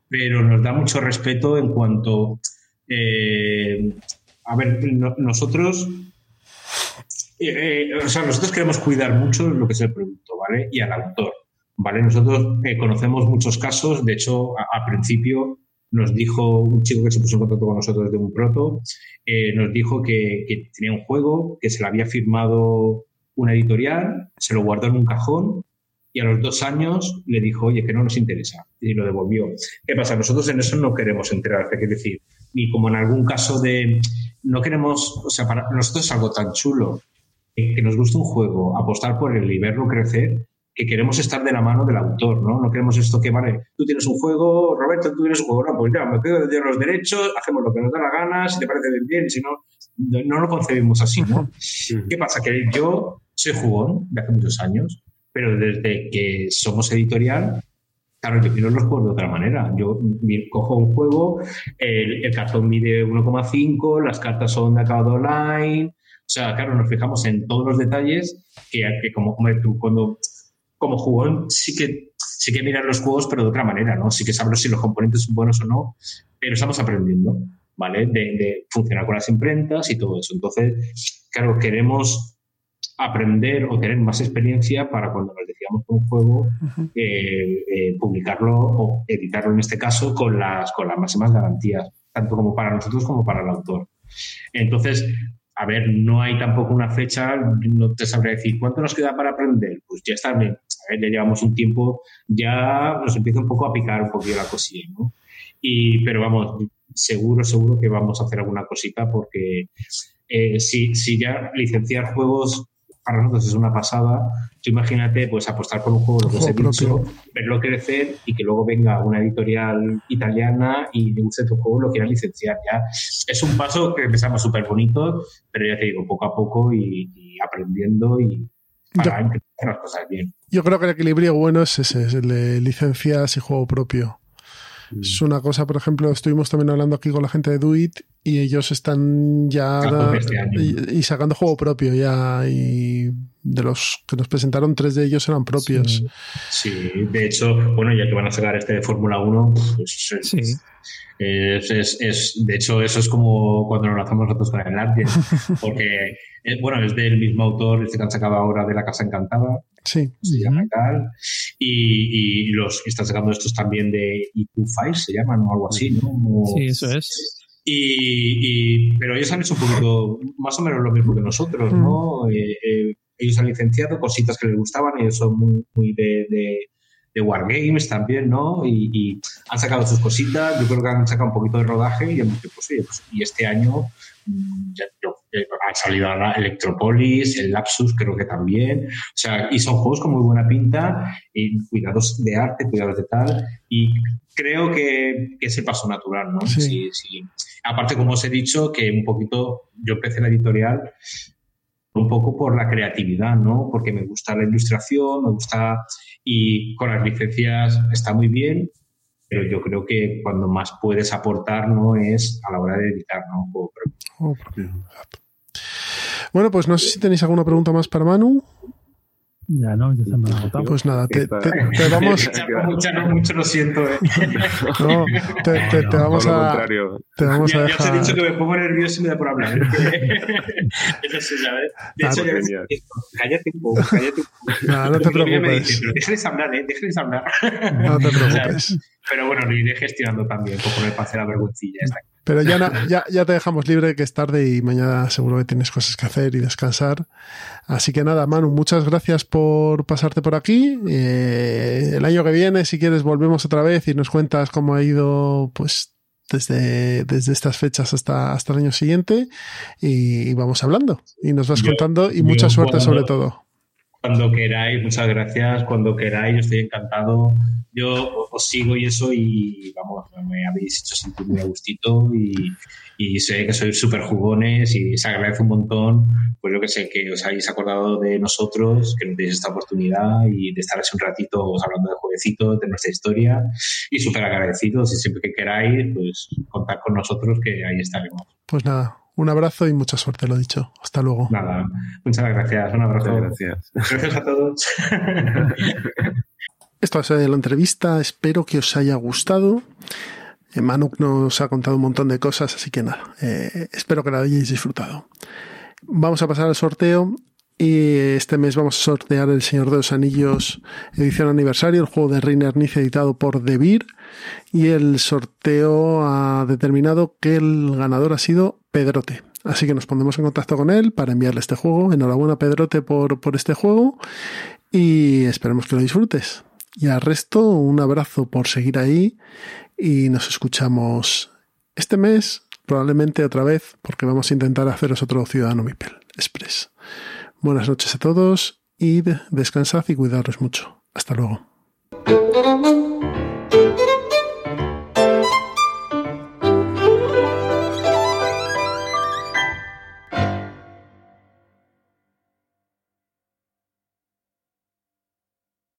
pero nos da mucho respeto en cuanto... Eh, a ver, nosotros... Eh, o sea, nosotros queremos cuidar mucho lo que es el producto, ¿vale? Y al autor, ¿vale? Nosotros eh, conocemos muchos casos, de hecho, a principio nos dijo un chico que se puso en contacto con nosotros de un proto, eh, nos dijo que, tenía un juego, que se lo había firmado una editorial, se lo guardó en un cajón y a los dos años le dijo, oye, que no nos interesa, y lo devolvió. ¿Qué pasa? Nosotros en eso no queremos enterar, es decir, ni como en algún caso de, no queremos, o sea, para nosotros es algo tan chulo, que nos gusta un juego, apostar por él y verlo crecer, que queremos estar de la mano del autor, ¿no? No queremos esto que, vale, tú tienes un juego, Roberto, tú tienes un juego, no, pues ya, me quedo de los derechos, hacemos lo que nos da la gana, si te parece bien, si no, no lo concebimos así, ¿no? (laughs) ¿Qué pasa? Que yo soy jugón de hace muchos años, pero desde que somos editorial, claro, yo quiero los juegos de otra manera. Yo cojo un juego, el, cartón mide 1,5, las cartas son de acabado online, o sea, claro, nos fijamos en todos los detalles que, que como, como tú cuando como jugón sí que, sí que mirar los juegos, pero de otra manera, ¿no? Sí que sabemos si los componentes son buenos o no, pero estamos aprendiendo, ¿vale? De, funcionar con las imprentas y todo eso. Entonces, claro, queremos aprender o tener más experiencia para cuando nos decíamos un juego, eh, eh, publicarlo o editarlo en este caso con las, con las máximas garantías, tanto como para nosotros como para el autor. Entonces, a ver, no hay tampoco una fecha, no te sabré decir cuánto nos queda para aprender. Pues ya está, ya llevamos un tiempo, ya nos empieza un poco a picar un poquito la cosilla, ¿no? Y, pero vamos, seguro, seguro que vamos a hacer alguna cosita porque eh, si, si ya licenciar juegos para nosotros es una pasada. Tú imagínate, pues apostar por un juego, lo que os he dicho, verlo crecer y que luego venga una editorial italiana y le guste tu juego, lo quiera licenciar. Ya es un paso que empezamos súper bonito, pero ya te digo, poco a poco y, aprendiendo y para yo, las cosas bien. Yo creo que el equilibrio bueno es ese, es el de licencias y juego propio. Es una cosa, por ejemplo, estuvimos también hablando aquí con la gente de Duit y ellos están ya este y, sacando juego propio ya y de los que nos presentaron tres de ellos eran propios. Sí, de hecho, bueno, ya que van a sacar este de Fórmula 1, pues sí. Es, es, de hecho, eso es como cuando nos lanzamos nosotros con el arte, (laughs) porque eh, bueno, es del mismo autor, este que han sacado ahora de La Casa Encantada, sí. se llama tal, y, y los que están sacando estos también de IQ Fire, se llaman o algo así, ¿no? sí, eso es. Y, pero ellos han hecho un poquito, más o menos lo mismo que nosotros, ¿no? Eh, eh, ellos han licenciado cositas que les gustaban, ellos son muy, muy de, de de Wargames también, ¿no? Y, han sacado sus cositas, yo creo que han sacado un poquito de rodaje y han dicho, pues, pues y este año mm, ya, han salido ahora Electropolis, el Lapsus creo que también, o sea, y son juegos con muy buena pinta, y cuidados de arte, cuidados de tal, y creo que, que es el paso natural, ¿no? Sí. sí. Aparte, como os he dicho, que un poquito, yo empecé la editorial un poco por la creatividad, ¿no? Porque me gusta la ilustración, me gusta y con las licencias está muy bien, pero yo creo que cuando más puedes aportar no es a la hora de editar, ¿no? Bueno, pues no sé si tenéis alguna pregunta más para Manu. Ya no, ya se me ha agotado. Pues nada, te, te, te vamos. (laughs) mucho, no, mucho lo siento, eh. No, te, te, te vamos a. Te vamos ya, a dejar. Ya os he dicho que me pongo nervioso y me da por hablar. (laughs) (laughs) Eso sí, ¿sabes? De Ah, hecho, ya ves, cállate un poco, cállate un poco. No, no te me preocupes. dice, pero déjales hablar, eh, déjales hablar. No te preocupes. Pero bueno, lo iré gestionando también, por poner para hacer la vergüencilla. Esta. Pero ya, na- ya, ya te dejamos libre, que es tarde y mañana seguro que tienes cosas que hacer y descansar. Así que nada, Manu, muchas gracias por pasarte por aquí. Eh, el año que viene, si quieres, volvemos otra vez y nos cuentas cómo ha ido, pues, desde, desde estas fechas hasta, hasta el año siguiente y, y vamos hablando. Y nos vas Yo- contando y mucha suerte cuando- sobre todo. Cuando queráis, muchas gracias. Cuando queráis, yo estoy encantado. Yo os sigo y eso, y vamos, me habéis hecho sentir muy a gustito. Y, y sé que sois súper jugones y se agradece un montón. Pues yo que sé, que os hayáis acordado de nosotros, que nos deis esta oportunidad y de estar así un ratito hablando de jueguecitos, de nuestra historia. Y súper agradecidos. Y siempre que queráis, pues contad con nosotros, que ahí estaremos. Pues nada, un abrazo y mucha suerte, lo dicho. Hasta luego. Nada, muchas gracias. Un abrazo. Muchas gracias. Gracias a todos. (laughs) Esto ha sido la entrevista, espero que os haya gustado. Eh, Manu nos ha contado un montón de cosas, así que nada, eh, espero que la hayáis disfrutado. Vamos a pasar al sorteo y este mes vamos a sortear El Señor de los Anillos edición aniversario, el juego de Reiner Nice editado por Beer y el sorteo ha determinado que el ganador ha sido Pedrote. Así que nos pondremos en contacto con él para enviarle este juego. Enhorabuena Pedrote por, por este juego y esperemos que lo disfrutes. Y al resto, un abrazo por seguir ahí y nos escuchamos este mes, probablemente otra vez, porque vamos a intentar haceros otro Ciudadano Mipel Express. Buenas noches a todos de- descansad y cuidaros mucho. Hasta luego.